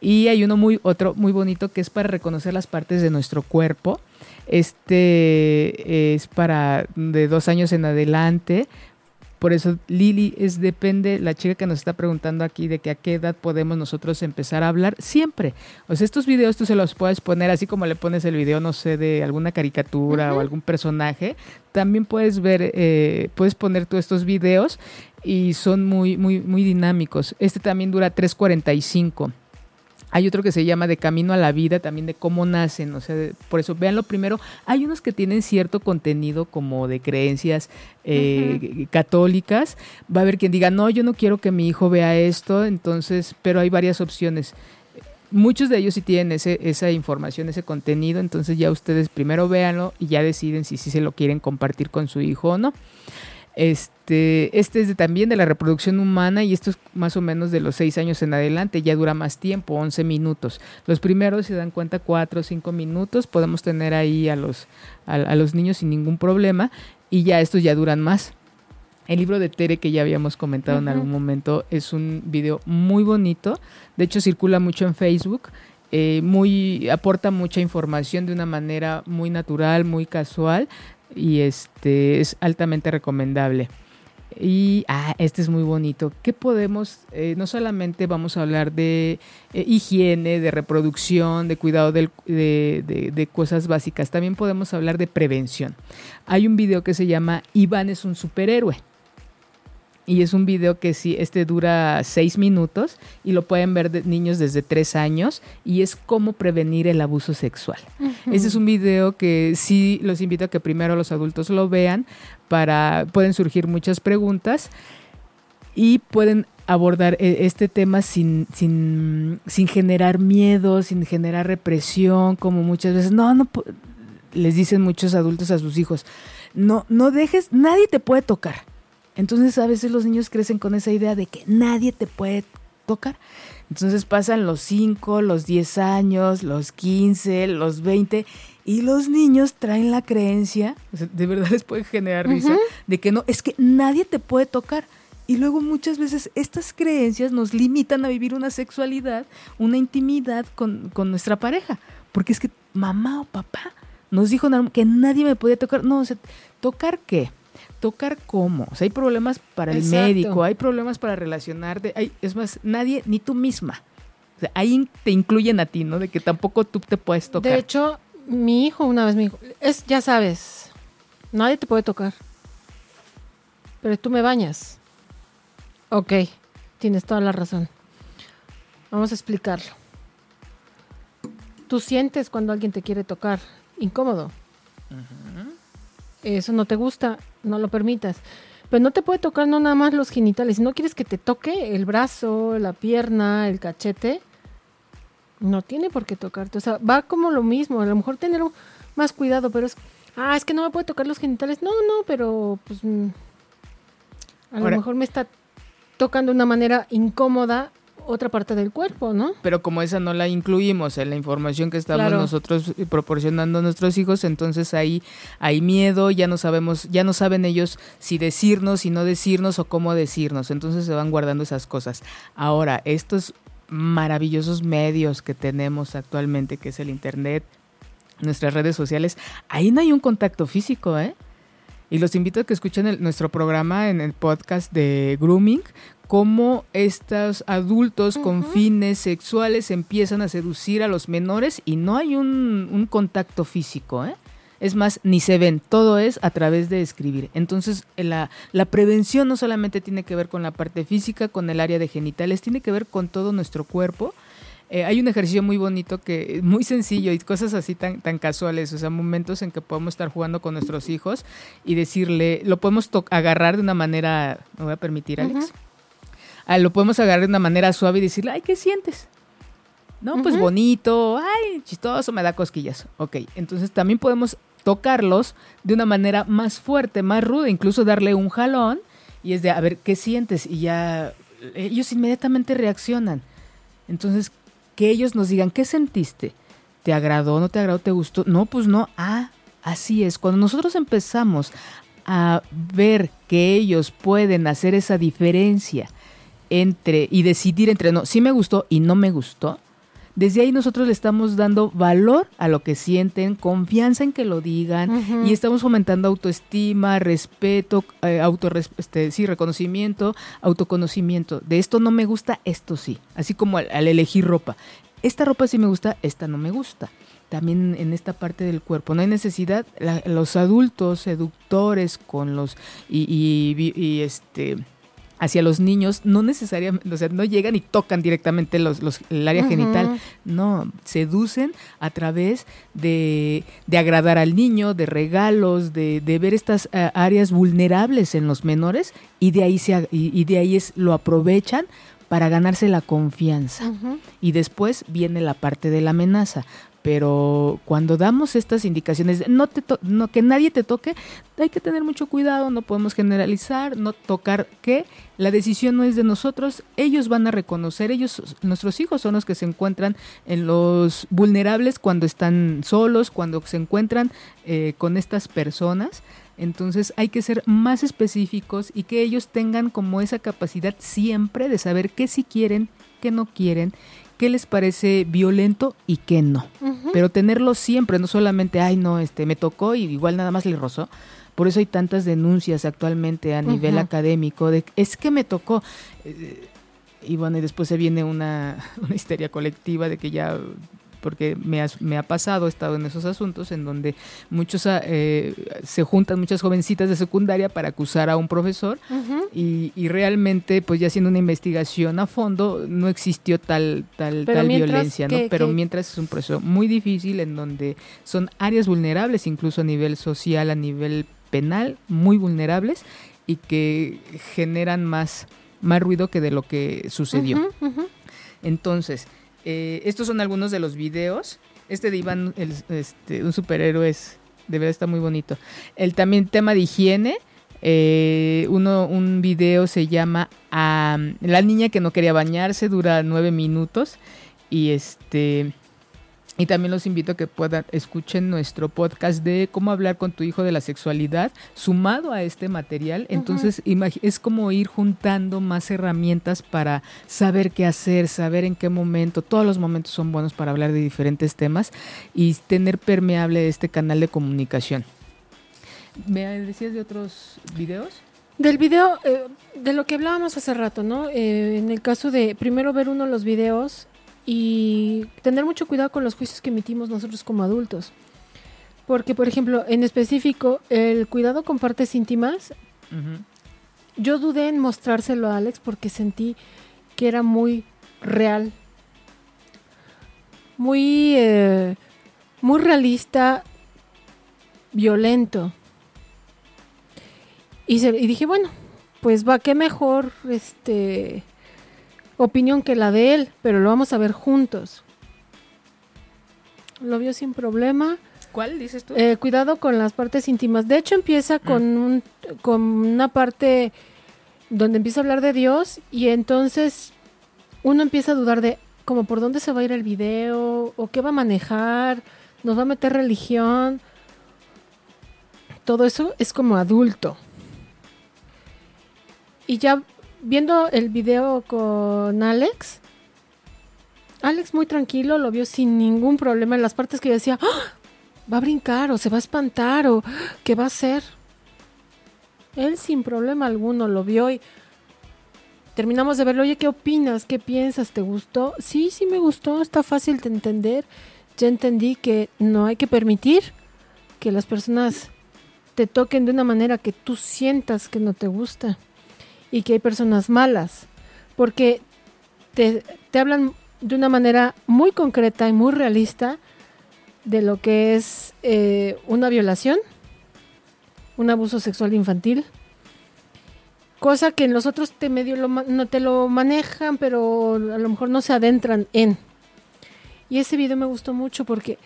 S1: Y hay uno muy, otro muy bonito que es para reconocer las partes de nuestro cuerpo. Este es para de dos años en adelante, por eso Lili es depende, la chica que nos está preguntando aquí de que a qué edad podemos nosotros empezar a hablar, siempre. O sea, estos videos tú se los puedes poner así como le pones el video, no sé, de alguna caricatura o algún personaje. También puedes ver, eh, puedes poner tú estos videos y son muy, muy, muy dinámicos. Este también dura 3.45. Hay otro que se llama De Camino a la Vida, también de cómo nacen, o sea, por eso véanlo primero. Hay unos que tienen cierto contenido como de creencias eh, católicas. Va a haber quien diga, no, yo no quiero que mi hijo vea esto, entonces, pero hay varias opciones. Muchos de ellos sí tienen ese, esa información, ese contenido, entonces ya ustedes primero véanlo y ya deciden si sí se lo quieren compartir con su hijo o no. Este, este es también de la reproducción humana y esto es más o menos de los 6 años en adelante, ya dura más tiempo, 11 minutos. Los primeros, se dan cuenta, 4 o 5 minutos, podemos tener ahí a los, a, los niños sin ningún problema y ya estos ya duran más. El libro de Tere que ya habíamos comentado en algún momento es un video muy bonito, de hecho circula mucho en Facebook. Eh, muy aporta mucha información de una manera muy natural, muy casual y este es altamente recomendable. Y ah, este es muy bonito. ¿Qué podemos? Eh, no solamente vamos a hablar de eh, higiene, de reproducción, de cuidado de, de, cosas básicas. También podemos hablar de prevención. Hay un video que se llama Iván es un superhéroe y es un video que sí, este dura seis minutos y lo pueden ver de niños desde tres años y es cómo prevenir el abuso sexual. Ese es un video que sí los invito a que primero los adultos lo vean para, pueden surgir muchas preguntas y pueden abordar e, este tema sin, sin, sin generar miedo, sin generar represión, como muchas veces, no, no, les dicen muchos adultos a sus hijos, no, no dejes, nadie te puede tocar entonces a veces los niños crecen con esa idea de que nadie te puede tocar. Entonces pasan los 5, los 10 años, los 15, los 20 y los niños traen la creencia, de verdad les puede generar risa, de que no, es que nadie te puede tocar. Y luego muchas veces estas creencias nos limitan a vivir una sexualidad, una intimidad con, con nuestra pareja. Porque es que mamá o papá nos dijo que nadie me podía tocar. No, o sea, ¿tocar qué? Tocar cómo. O sea, hay problemas para el médico, hay problemas para relacionarte. Hay, es más, nadie, ni tú misma. O sea, ahí te incluyen a ti, ¿no? De que tampoco tú te puedes tocar.
S2: De hecho, mi hijo una vez me dijo, es, ya sabes, nadie te puede tocar. Pero tú me bañas. Ok, tienes toda la razón. Vamos a explicarlo. Tú sientes cuando alguien te quiere tocar incómodo. Eso no te gusta no lo permitas. Pero no te puede tocar no nada más los genitales. Si no quieres que te toque el brazo, la pierna, el cachete, no tiene por qué tocarte. O sea, va como lo mismo. A lo mejor tener más cuidado, pero es, ah, es que no me puede tocar los genitales. No, no, pero pues mm, a lo mejor me está tocando de una manera incómoda otra parte del cuerpo, ¿no?
S1: Pero como esa no la incluimos en la información que estamos nosotros proporcionando a nuestros hijos, entonces ahí hay miedo, ya no sabemos, ya no saben ellos si decirnos, si no decirnos o cómo decirnos, entonces se van guardando esas cosas. Ahora, estos maravillosos medios que tenemos actualmente, que es el internet, nuestras redes sociales, ahí no hay un contacto físico, ¿eh? Y los invito a que escuchen nuestro programa en el podcast de Grooming, cómo estos adultos con fines sexuales empiezan a seducir a los menores y no hay un, contacto físico, ¿eh? Es más, ni se ven, todo es a través de escribir. Entonces, la, la, prevención no solamente tiene que ver con la parte física, con el área de genitales, tiene que ver con todo nuestro cuerpo. Eh, hay un ejercicio muy bonito que muy sencillo y cosas así tan, tan casuales, o sea, momentos en que podemos estar jugando con nuestros hijos y decirle, lo podemos agarrar de una manera, me voy a permitir, Alex. Ah, lo podemos agarrar de una manera suave y decirle, ay, ¿qué sientes? No, pues bonito, ay, chistoso, me da cosquillas. Ok, entonces también podemos tocarlos de una manera más fuerte, más ruda, incluso darle un jalón y es de, a ver, ¿qué sientes? Y ya ellos inmediatamente reaccionan. Entonces, que ellos nos digan, ¿qué sentiste? ¿Te agradó? ¿No te agradó? ¿Te gustó? No, pues no. Ah, así es. Cuando nosotros empezamos a ver que ellos pueden hacer esa diferencia entre y decidir entre no, sí me gustó y no me gustó, desde ahí nosotros le estamos dando valor a lo que sienten, confianza en que lo digan y estamos fomentando autoestima, respeto, eh, este, sí, reconocimiento, autoconocimiento. De esto no me gusta, esto sí. Así como al, elegir ropa. Esta ropa sí me gusta, esta no me gusta. También en esta parte del cuerpo. No hay necesidad. los adultos seductores con los y, y, y este hacia los niños no necesariamente, o sea, no llegan y tocan directamente los, el área genital, no, seducen a través de, de, agradar al niño, de regalos, de, de ver estas eh, áreas vulnerables en los menores y de ahí, se, y, de ahí es, lo aprovechan para ganarse la confianza. Y después viene la parte de la amenaza pero cuando damos estas indicaciones, no te no, que nadie te toque, hay que tener mucho cuidado, no podemos generalizar, no tocar que la decisión no es de nosotros, ellos van a reconocer, ellos, nuestros hijos son los que se encuentran en los vulnerables cuando están solos, cuando se encuentran eh, con estas personas. Entonces hay que ser más específicos y que ellos tengan como esa capacidad siempre de saber qué sí quieren, qué no quieren qué les parece violento y qué no. Pero tenerlo siempre, no solamente, ay, no, este, me tocó y igual nada más le rozó. Por eso hay tantas denuncias actualmente a nivel académico de, es que me tocó. Eh, y bueno, y después se viene una, una histeria colectiva de que ya porque me ha, me ha pasado, he estado en esos asuntos en donde muchos ah, eh, se juntan muchas jovencitas de secundaria para acusar a un profesor y, y, realmente pues ya haciendo una investigación a fondo no existió tal tal tal violencia, ¿no? Pero mientras es un proceso muy difícil en donde son áreas vulnerables incluso a nivel social, a nivel penal, muy vulnerables y que generan más más ruido que de lo que sucedió. Entonces, eh, estos son algunos de los videos. Este de Iván, este, un superhéroe, es, de verdad está muy bonito. El también tema de higiene. Eh, uno, un video se llama La niña que no quería bañarse, dura nueve minutos. Y este y también los invito a que puedan escuchen nuestro podcast de cómo hablar con tu hijo de la sexualidad, sumado a este material. Entonces, es como ir juntando más herramientas para saber qué hacer, saber en qué momento. Todos los momentos son buenos para hablar de diferentes temas y tener permeable este canal de comunicación. ¿Me decías de otros videos?
S2: Del video, eh, de lo que hablábamos hace rato, ¿no? Eh, en el caso de primero ver uno de los videos y tener mucho cuidado con los juicios que emitimos nosotros como adultos. Porque, por ejemplo, en específico, el cuidado con partes íntimas, yo dudé en mostrárselo a Alex porque sentí que era muy real, muy, eh, muy realista, violento. Y, y dije, bueno, pues va, qué mejor, este, opinión que la de él, pero lo vamos a ver juntos. Lo vio sin problema.
S1: ¿Cuál dices tú?
S2: Eh, cuidado con las partes íntimas. De hecho, empieza mm. con, un, con una parte donde empieza a hablar de Dios y entonces uno empieza a dudar de como por dónde se va a ir el video o qué va a manejar, nos va a meter religión. Todo eso es como adulto. Y ya viendo el video con Alex, Alex muy tranquilo, lo vio sin ningún problema en las partes que yo decía, ¡Ah! va a brincar o se va a espantar o qué va a hacer. Él sin problema alguno lo vio y terminamos de verlo. Oye, ¿qué opinas? ¿Qué piensas? ¿Te gustó? Sí, sí me gustó, está fácil de entender. Ya entendí que no hay que permitir que las personas te toquen de una manera que tú sientas que no te gusta y que hay personas malas, porque te, hablan de una manera muy concreta y muy realista de lo que es eh, una violación, un abuso sexual infantil, cosa que en los otros te medio no te lo manejan, pero a lo mejor no se adentran en. Y ese video me gustó mucho porque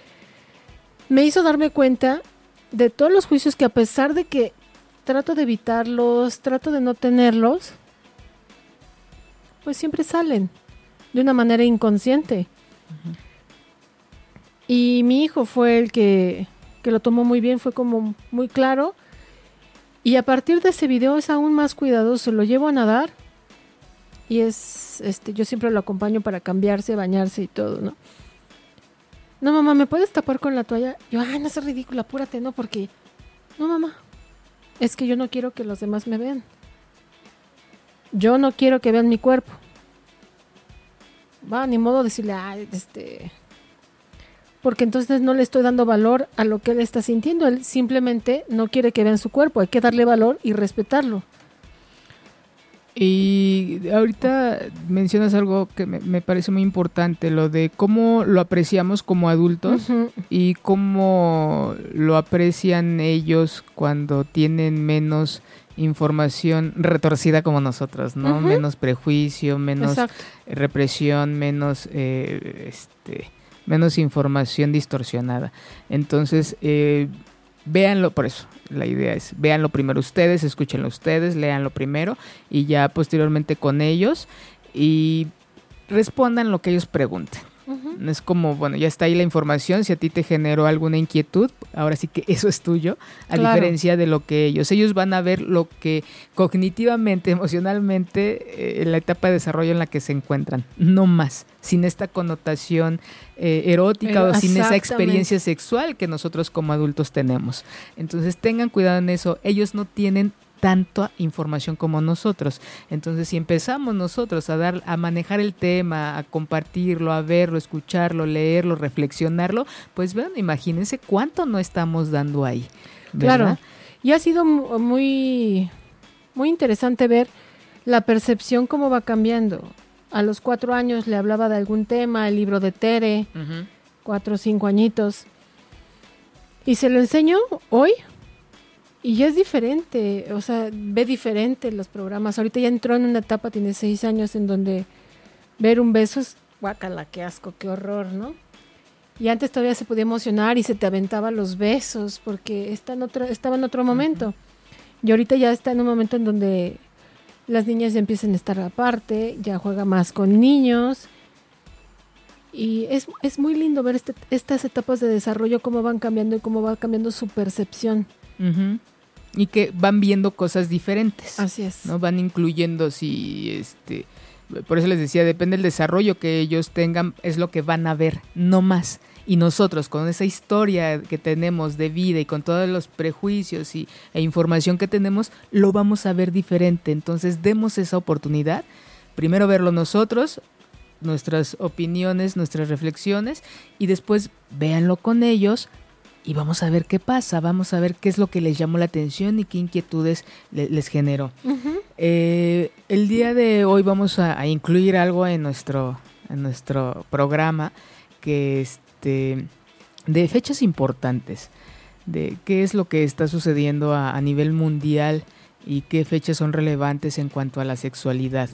S2: me hizo darme cuenta de todos los juicios que a pesar de que trato de evitarlos, trato de no tenerlos, pues siempre salen de una manera inconsciente. Y mi hijo fue el que, que, lo tomó muy bien, fue como muy claro. Y a partir de ese video es aún más cuidadoso. Lo llevo a nadar y es, este, yo siempre lo acompaño para cambiarse, bañarse y todo, ¿no? No, mamá, ¿me puedes tapar con la toalla? Yo, ay, no seas ridícula, apúrate, ¿no? Porque, no, mamá, es que yo no quiero que los demás me vean. Yo no quiero que vean mi cuerpo. Va, ni modo decirle, este. Porque entonces no le estoy dando valor a lo que él está sintiendo. Él simplemente no quiere que vean su cuerpo. Hay que darle valor y respetarlo.
S1: Y ahorita mencionas algo que me, parece muy importante, lo de cómo lo apreciamos como adultos y cómo lo aprecian ellos cuando tienen menos información retorcida como nosotros, ¿no? Menos prejuicio, menos represión, menos, eh, este, menos información distorsionada. Entonces, eh, véanlo por eso. La idea es, véanlo primero ustedes, escúchenlo ustedes, léanlo primero y ya posteriormente con ellos y respondan lo que ellos pregunten. Es como, bueno, ya está ahí la información, si a ti te generó alguna inquietud, ahora sí que eso es tuyo, a diferencia de lo que ellos. Ellos van a ver lo que cognitivamente, emocionalmente, eh, en la etapa de desarrollo en la que se encuentran, no más, sin esta connotación eh, erótica o sin esa experiencia sexual que nosotros como adultos tenemos. Entonces tengan cuidado en eso, ellos no tienen tanta información como nosotros. Entonces, si empezamos nosotros a dar, a manejar el tema, a compartirlo, a verlo, escucharlo, leerlo, reflexionarlo, pues vean, imagínense cuánto no estamos dando ahí.
S2: Claro. Y ha sido muy, muy interesante ver la percepción cómo va cambiando. A los cuatro años le hablaba de algún tema, el libro de Tere, cuatro o cinco añitos. Y se lo enseño hoy y ya es diferente, o sea, ve diferente los programas. Ahorita ya entró en una etapa, tiene seis años, en donde ver un beso es guacala, qué asco, qué horror, ¿no? Y antes todavía se podía emocionar y se te aventaba los besos porque está en otro, estaba en otro momento. Y ahorita ya está en un momento en donde las niñas ya empiezan a estar aparte, ya juega más con niños. Y es, es muy lindo ver este, estas etapas de desarrollo, cómo van cambiando y cómo va cambiando su percepción
S1: y que van viendo cosas diferentes.
S2: Así es.
S1: ¿no? Van incluyendo si este por eso les decía, depende del desarrollo que ellos tengan, es lo que van a ver, no más. Y nosotros, con esa historia que tenemos de vida y con todos los prejuicios y, e información que tenemos, lo vamos a ver diferente. Entonces, demos esa oportunidad. Primero verlo nosotros, nuestras opiniones, nuestras reflexiones, y después véanlo con ellos, y vamos a ver qué pasa, vamos a ver qué es lo que les llamó la atención y qué inquietudes les generó. Eh, el día de hoy vamos a, incluir algo en nuestro, en nuestro programa que este, de fechas importantes, de qué es lo que está sucediendo a, nivel mundial y qué fechas son relevantes en cuanto a la sexualidad.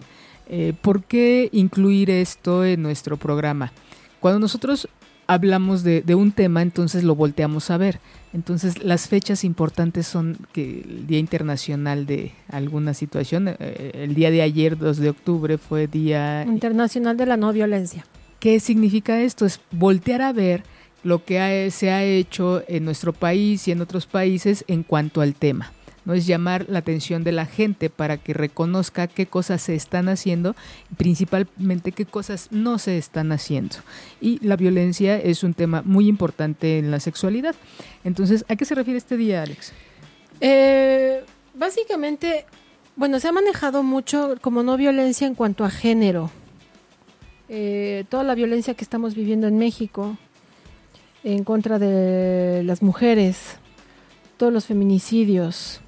S1: Eh, ¿Por qué incluir esto en nuestro programa? Cuando nosotros hablamos de, un tema, entonces lo volteamos a ver. Entonces las fechas importantes son que el Día Internacional de alguna situación, eh, el día de ayer, 2 de octubre, fue Día
S2: Internacional de la No Violencia.
S1: ¿Qué significa esto? Es voltear a ver lo que se ha hecho en nuestro país y en otros países en cuanto al tema no es llamar la atención de la gente para que reconozca qué cosas se están haciendo, principalmente qué cosas no se están haciendo. Y la violencia es un tema muy importante en la sexualidad. Entonces, ¿a qué se refiere este día, Alex?
S2: Eh, básicamente, bueno, se ha manejado mucho como no violencia en cuanto a género. Eh, toda la violencia que estamos viviendo en México en contra de las mujeres, todos los feminicidios,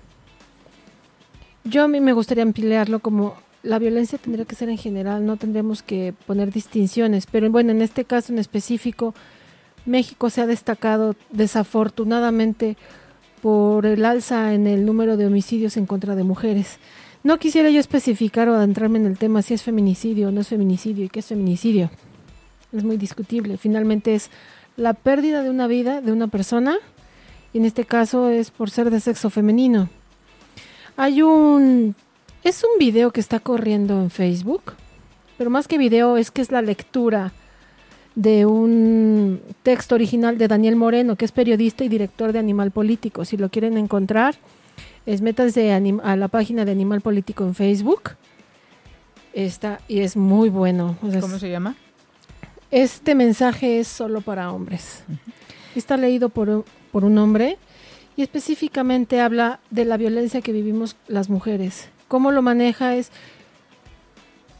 S2: yo a mí me gustaría ampliarlo como la violencia tendría que ser en general, no tendríamos que poner distinciones, pero bueno, en este caso en específico, México se ha destacado desafortunadamente por el alza en el número de homicidios en contra de mujeres. No quisiera yo especificar o adentrarme en el tema si es feminicidio o no es feminicidio y qué es feminicidio. Es muy discutible. Finalmente es la pérdida de una vida de una persona y en este caso es por ser de sexo femenino. Hay un... Es un video que está corriendo en Facebook, pero más que video es que es la lectura de un texto original de Daniel Moreno, que es periodista y director de Animal Político. Si lo quieren encontrar, es métanse a la página de Animal Político en Facebook. Está, y es muy bueno.
S1: ¿Cómo se llama?
S2: Este mensaje es solo para hombres. Está leído por, por un hombre y específicamente habla de la violencia que vivimos las mujeres. Cómo lo maneja es,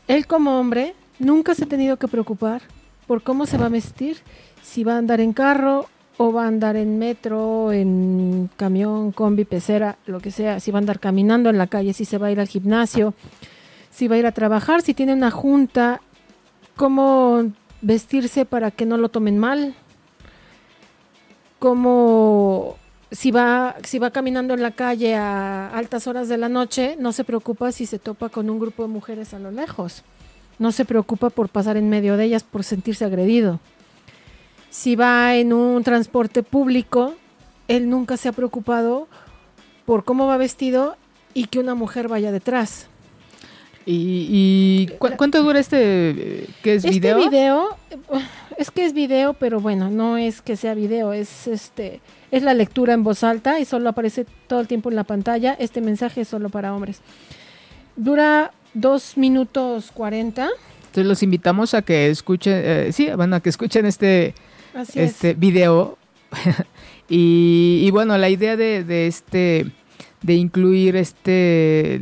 S2: él como hombre nunca se ha tenido que preocupar por cómo se va a vestir, si va a andar en carro o va a andar en metro, en camión, combi, pecera, lo que sea, si va a andar caminando en la calle, si se va a ir al gimnasio, si va a ir a trabajar, si tiene una junta, cómo vestirse para que no lo tomen mal, cómo si va, si va caminando en la calle a altas horas de la noche, no se preocupa si se topa con un grupo de mujeres a lo lejos. No se preocupa por pasar en medio de ellas, por sentirse agredido. Si va en un transporte público, él nunca se ha preocupado por cómo va vestido y que una mujer vaya detrás.
S1: ¿Y, cuánto dura este que es
S2: este
S1: video?
S2: video es que es video, pero bueno, no es que sea video, es este es la lectura en voz alta y solo aparece todo el tiempo en la pantalla. Este mensaje es solo para hombres. Dura dos minutos cuarenta.
S1: Entonces los invitamos a que escuchen, eh, sí, bueno, a que escuchen este, este video. y, bueno, la idea de, de este, de incluir este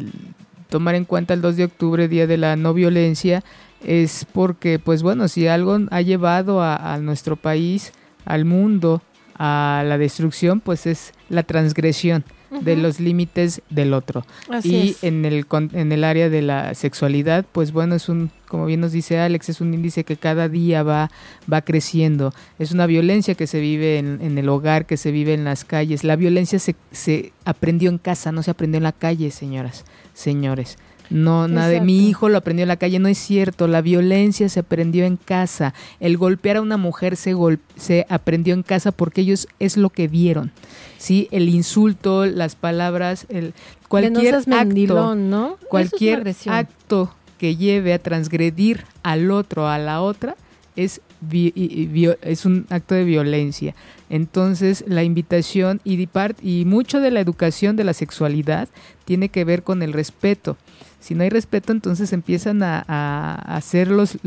S1: tomar en cuenta el 2 de octubre, Día de la No Violencia, es porque, pues bueno, si algo ha llevado a, nuestro país, al mundo, a la destrucción, pues es la transgresión de los límites del otro. y en el en el área de la sexualidad, pues bueno, es un como bien nos dice Alex, es un índice que cada día va va creciendo. Es una violencia que se vive en, en el hogar, que se vive en las calles. La violencia se, se aprendió en casa, no se aprendió en la calle, señoras señores. No, nada de mi hijo lo aprendió en la calle, no es cierto. La violencia se aprendió en casa. El golpear a una mujer se, se aprendió en casa porque ellos es lo que vieron. ¿sí? El insulto, las palabras, el, cualquier acto,
S2: ¿no?
S1: cualquier acto que lleve a transgredir al otro, a la otra, es, es un acto de violencia. Entonces, la invitación y, y mucho de la educación de la sexualidad tiene que ver con el respeto. Si no hay respeto, entonces empiezan a, hacer los,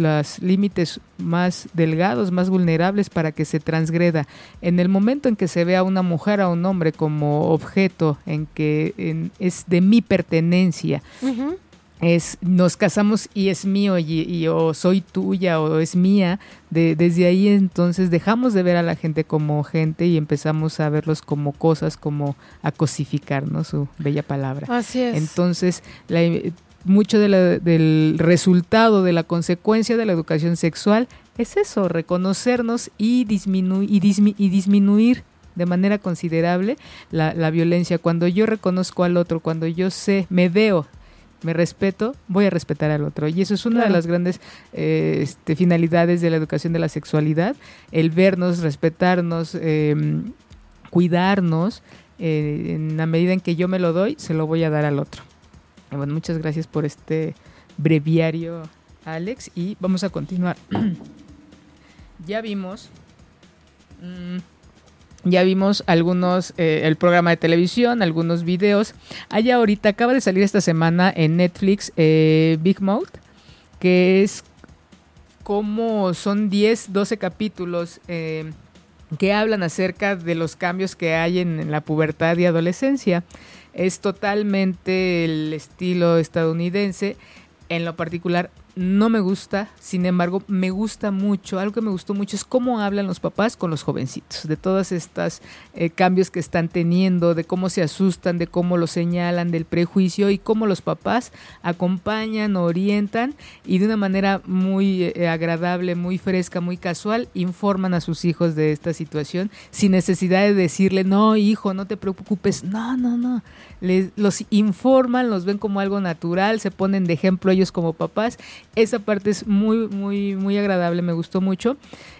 S1: límites más delgados, más vulnerables para que se transgreda. En el momento en que se ve a una mujer, a un hombre como objeto, en que es de mi pertenencia, es nos casamos y es mío y, o soy tuya o es mía. De, desde ahí entonces dejamos de ver a la gente como gente y empezamos a verlos como cosas como a cosificar no su bella palabra.
S2: Así es.
S1: Entonces mucho del resultado de la consecuencia de la educación sexual es eso reconocernos y disminuir y, y disminuir de manera considerable la, la violencia. Cuando yo reconozco al otro cuando yo sé me veo me respeto, voy a respetar al otro. Y eso es una de las grandes eh, este, finalidades de la educación de la sexualidad, el vernos, respetarnos, em, cuidarnos. Eh, en la medida en que yo me lo doy, se lo voy a dar al otro. bueno, muchas gracias por este breviario, Alex, y vamos a continuar. ya vimos... Mm, ya vimos algunos, eh, el programa de televisión, algunos videos. Allá ahorita acaba de salir esta semana en Netflix eh, Big Mouth, que es como son 10, 12 capítulos eh, que hablan acerca de los cambios que hay en, la pubertad y adolescencia. Es totalmente el estilo estadounidense. En lo particular, no me gusta, sin embargo, me gusta mucho, algo que me gustó mucho es cómo hablan los papás con los jovencitos, de todos estos eh, cambios que están teniendo, de cómo se asustan, de cómo lo señalan, del prejuicio y cómo los papás acompañan, orientan y de una manera muy eh, agradable, muy fresca, muy casual, informan a sus hijos de esta situación sin necesidad de decirle, no, hijo, no te preocupes, no, no, no, Les, los informan, los ven como algo natural, se ponen de ejemplo ellos como papás esa parte es muy, muy, muy agradable, me gustó mucho.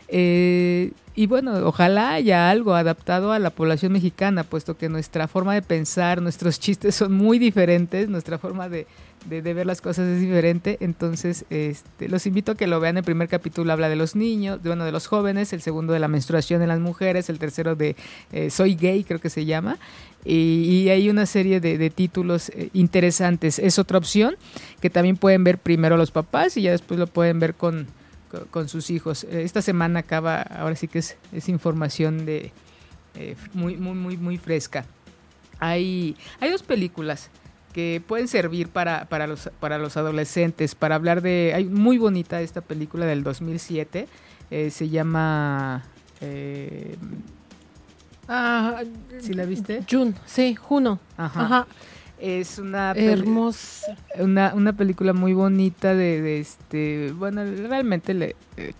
S1: Eh, y bueno, ojalá haya algo adaptado a la población mexicana, puesto que nuestra forma de pensar, nuestros chistes son muy diferentes, nuestra forma de, de, ver las cosas es diferente. Entonces, este, los invito a que lo vean. El primer capítulo habla de los niños, bueno, de los jóvenes, el segundo de la menstruación en las mujeres, el tercero de eh, Soy gay, creo que se llama. Y, hay una serie de, títulos eh, interesantes. Es otra opción que también pueden ver primero los papás y ya después lo pueden ver con, con, sus hijos. Eh, esta semana acaba, ahora sí que es, es información de muy, muy, muy, muy fresca. Hay, hay dos películas que pueden servir para, para, los, para los adolescentes, para hablar de... Hay muy bonita esta película del 2007, eh, se llama... Eh,
S2: ah,
S1: ¿Sí la viste?
S2: June, sí, Juno.
S1: Ajá. Es una
S2: hermosa
S1: una, una película muy bonita de, este, bueno, realmente le, eh,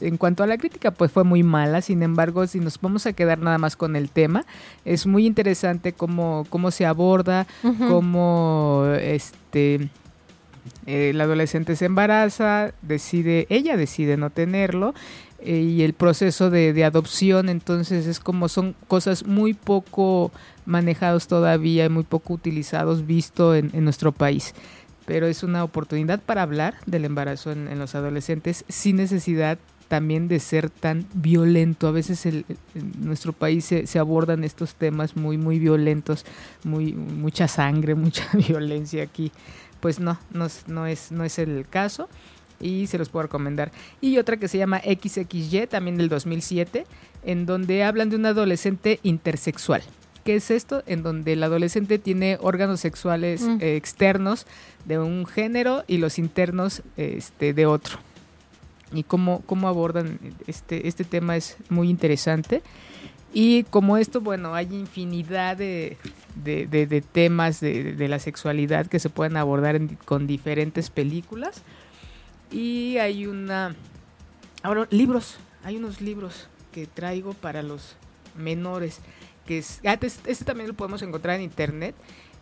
S1: en cuanto a la crítica pues fue muy mala, sin embargo, si nos vamos a quedar nada más con el tema, es muy interesante cómo cómo se aborda, cómo este el adolescente se embaraza, decide, ella decide no tenerlo eh, y el proceso de, adopción, entonces es como son cosas muy poco manejados todavía y muy poco utilizados, visto en, nuestro país. Pero es una oportunidad para hablar del embarazo en, los adolescentes sin necesidad también de ser tan violento. A veces en nuestro país se, se, abordan estos temas muy, muy violentos, muy, mucha sangre, mucha violencia aquí pues no, no, no, es, no es el caso y se los puedo recomendar. Y otra que se llama XXY, también del 2007, en donde hablan de un adolescente intersexual. ¿Qué es esto? En donde el adolescente tiene órganos sexuales mm. eh, externos de un género y los internos este, de otro. Y cómo, cómo abordan este, este tema es muy interesante. Y como esto, bueno, hay infinidad de, temas de, la sexualidad que se pueden abordar con diferentes películas. Y hay una... Ahora, libros. Hay unos libros que traigo para los menores. Que ah, este, este, también lo podemos encontrar en internet.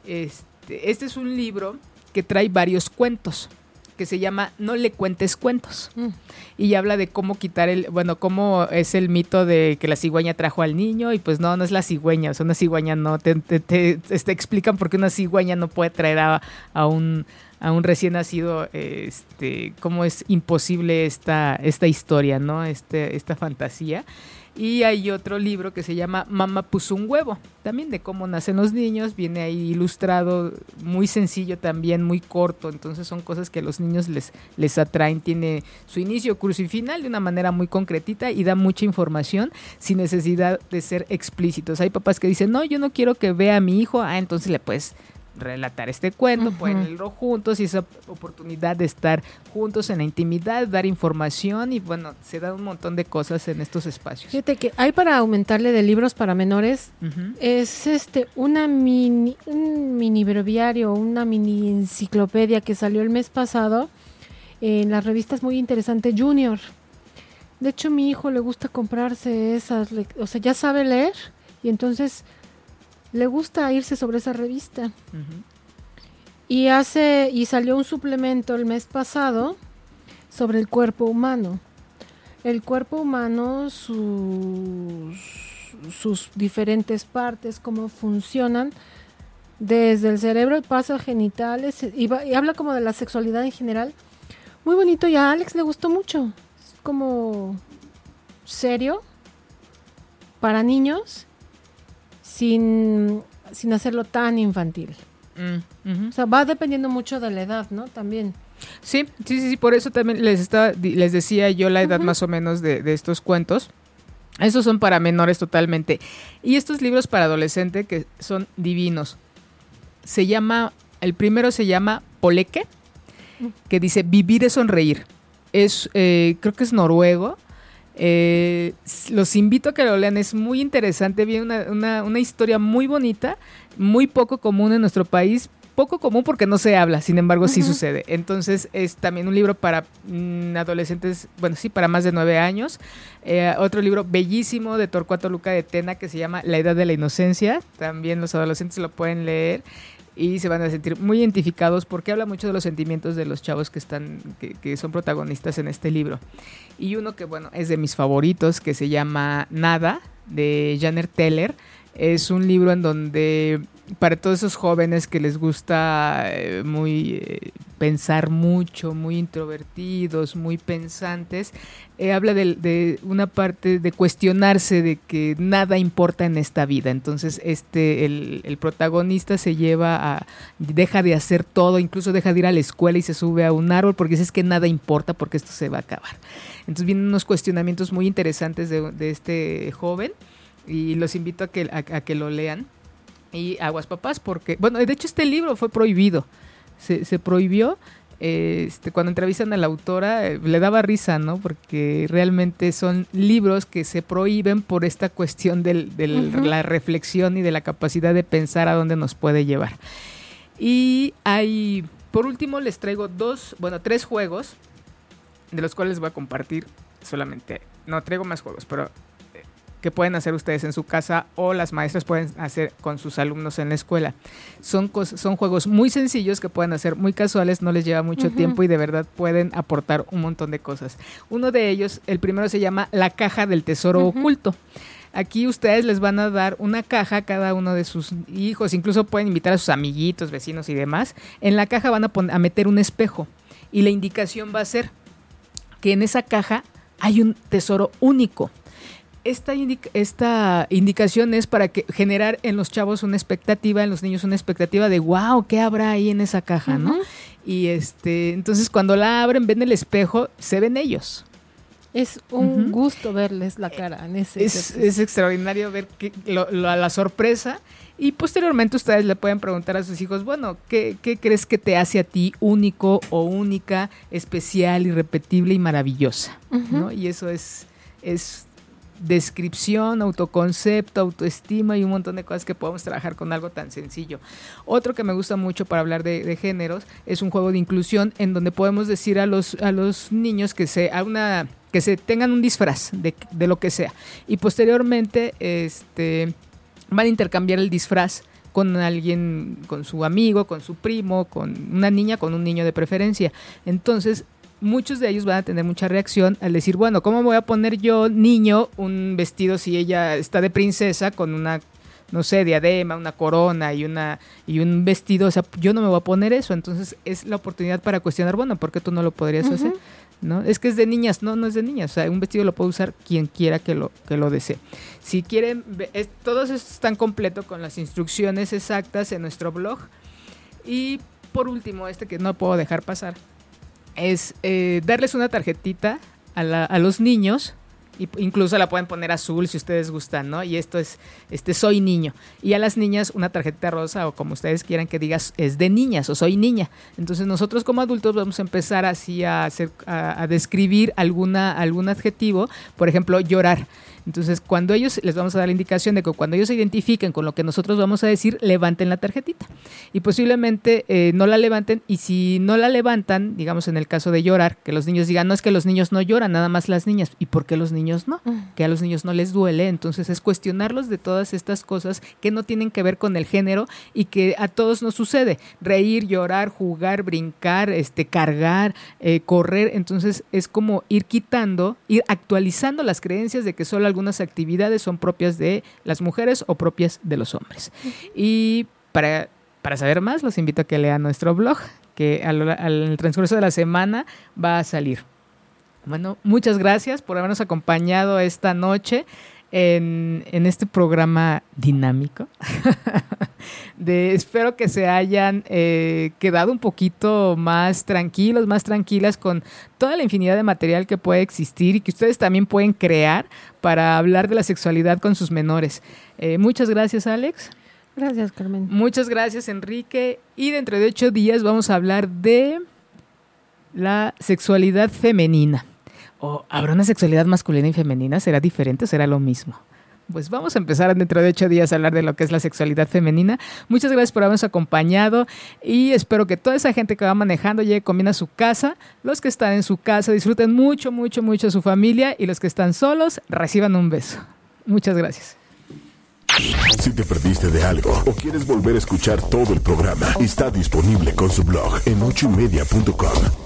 S1: Este, este es un libro que trae varios cuentos que se llama No le cuentes cuentos. Mm. Y habla de cómo quitar el, bueno, cómo es el mito de que la cigüeña trajo al niño y pues no, no es la cigüeña, o sea, una cigüeña no, te, te, te, te explican por qué una cigüeña no puede traer a, a un a un recién nacido, este, cómo es imposible esta, esta historia, ¿no? Este, esta fantasía. Y hay otro libro que se llama Mamá puso un huevo, también de cómo nacen los niños, viene ahí ilustrado, muy sencillo también, muy corto, entonces son cosas que a los niños les, les atraen, tiene su inicio, curso y final de una manera muy concretita y da mucha información sin necesidad de ser explícitos. Hay papás que dicen, no, yo no quiero que vea a mi hijo, ah, entonces le puedes relatar este cuento, pueden leerlo juntos y esa oportunidad de estar juntos en la intimidad, dar información y bueno, se da un montón de cosas en estos espacios.
S2: Fíjate que hay para aumentarle de libros para menores, es este una mini, un mini breviario, una mini enciclopedia que salió el mes pasado en las revistas muy interesante Junior. De hecho, mi hijo le gusta comprarse esas, o sea, ya sabe leer y entonces le gusta irse sobre esa revista. Y hace y salió un suplemento el mes pasado sobre el cuerpo humano. El cuerpo humano, sus, sus diferentes partes, cómo funcionan, desde el cerebro pasa a genitales y, y, habla como de la sexualidad en general. Muy bonito y a Alex le gustó mucho. Es como serio para niños sin, sin hacerlo tan infantil. Mm, o sea, va dependiendo mucho de la edad, ¿no? También.
S1: Sí, sí, sí, por eso también les, estaba, les decía yo la edad más o menos de, estos cuentos. Esos son para menores totalmente. Y estos libros para adolescente que son divinos. Se llama, el primero se llama Poleque, que dice Vivir es sonreír. Es, eh, creo que es noruego eh, los invito a que lo lean, es muy interesante, viene una, historia muy bonita, muy poco común en nuestro país, poco común porque no se habla, sin embargo sí sucede. Entonces es también un libro para mm, adolescentes, bueno, sí, para más de nueve años. Eh, otro libro bellísimo de Torcuato Luca de Tena que se llama La Edad de la Inocencia, también los adolescentes lo pueden leer y se van a sentir muy identificados porque habla mucho de los sentimientos de los chavos que están que, son protagonistas en este libro. Y uno que bueno es de mis favoritos que se llama Nada de Janer Teller. Es un libro en donde para todos esos jóvenes que les gusta eh, muy eh, pensar mucho, muy introvertidos, muy pensantes, eh, habla de, una parte de cuestionarse de que nada importa en esta vida. Entonces, este, el, el, protagonista se lleva a, deja de hacer todo, incluso deja de ir a la escuela y se sube a un árbol porque dice que nada importa porque esto se va a acabar. Entonces vienen unos cuestionamientos muy interesantes de, de este joven y los invito a que, a, que lo lean. Y aguas papás, porque, bueno, de hecho este libro fue prohibido, se, se prohibió. Este, cuando entrevistan a la autora eh, le daba risa, ¿no? Porque realmente son libros que se prohíben por esta cuestión de la reflexión y de la capacidad de pensar a dónde nos puede llevar. Y hay, por último, les traigo dos, bueno, tres juegos, de los cuales voy a compartir solamente, no traigo más juegos, pero que pueden hacer ustedes en su casa o las maestras pueden hacer con sus alumnos en la escuela. Son, son juegos muy sencillos que pueden hacer muy casuales, no les lleva mucho tiempo y de verdad pueden aportar un montón de cosas. Uno de ellos, el primero se llama La caja del tesoro oculto. Aquí ustedes les van a dar una caja a cada uno de sus hijos, incluso pueden invitar a sus amiguitos, vecinos y demás. En la caja van a, a meter un espejo y la indicación va a ser que en esa caja hay un tesoro único esta, esta indicación es para que generar en los chavos una expectativa, en los niños una expectativa de wow, ¿qué habrá ahí en esa caja, no? Y este, entonces cuando la abren, ven el espejo, se ven ellos.
S2: Es un gusto verles la cara en ese
S1: es, es extraordinario ver que, la sorpresa y posteriormente ustedes le pueden preguntar a sus hijos, bueno, ¿qué, ¿qué, crees que te hace a ti único o única, especial, irrepetible y maravillosa? ¿no? Y eso es, es descripción, autoconcepto, autoestima y un montón de cosas que podemos trabajar con algo tan sencillo. Otro que me gusta mucho para hablar de, géneros es un juego de inclusión en donde podemos decir a los, a los niños que se, una, que se tengan un disfraz de, de lo que sea y posteriormente este, van a intercambiar el disfraz con alguien, con su amigo, con su primo, con una niña, con un niño de preferencia. Entonces, muchos de ellos van a tener mucha reacción al decir, bueno, ¿cómo voy a poner yo, niño, un vestido si ella está de princesa con una, no sé, diadema, una corona y, una, y un vestido? O sea, yo no me voy a poner eso. Entonces es la oportunidad para cuestionar, bueno, ¿por qué tú no lo podrías hacer? ¿No? Es que es de niñas, no, no es de niñas. O sea, un vestido lo puede usar quien quiera que lo, que lo desee. Si quieren, es, todos estos están completos con las instrucciones exactas en nuestro blog. Y por último, este que no puedo dejar pasar, es eh, darles una tarjetita a, los niños incluso la pueden poner azul si ustedes gustan, ¿no? Y esto es, este, soy niño. Y a las niñas una tarjeta rosa o como ustedes quieran que digas, es de niñas o soy niña. Entonces nosotros como adultos vamos a empezar así a, a, describir alguna, algún adjetivo, por ejemplo, llorar. Entonces, cuando ellos, les vamos a dar la indicación de que cuando ellos se identifiquen con lo que nosotros vamos a decir, levanten la tarjetita. Y posiblemente eh, no la levanten, y si no la levantan, digamos en el caso de llorar, que los niños digan, no es que los niños no lloran, nada más las niñas. ¿Y por qué los niños no? Mm. Que a los niños no les duele. Entonces, es cuestionarlos de todas estas cosas que no tienen que ver con el género y que a todos nos sucede. Reír, llorar, jugar, brincar, este, cargar, eh, correr. Entonces, es como ir quitando, ir actualizando las creencias de que solo algunas actividades son propias de las mujeres o propias de los hombres. Y para, para saber más, los invito a que lean nuestro blog, que al, al transcurso de la semana va a salir. Bueno, muchas gracias por habernos acompañado esta noche en, este programa dinámico. de, espero que se hayan eh, quedado un poquito más tranquilos, más tranquilas con toda la infinidad de material que puede existir y que ustedes también pueden crear para hablar de la sexualidad con sus menores. Eh, muchas gracias, Alex.
S2: Gracias, Carmen.
S1: Muchas gracias, Enrique. Y dentro de ocho días vamos a hablar de la sexualidad femenina. ¿O habrá una sexualidad masculina y femenina? ¿Será diferente o será lo mismo? Pues vamos a empezar dentro de ocho días a hablar de lo que es la sexualidad femenina. Muchas gracias por habernos acompañado y espero que toda esa gente que va manejando llegue con bien a su casa. Los que están en su casa disfruten mucho, mucho, mucho a su familia y los que están solos reciban un beso. Muchas gracias.
S3: Si te perdiste de algo o quieres volver a escuchar todo el programa, está disponible con su blog en ochoymedia.com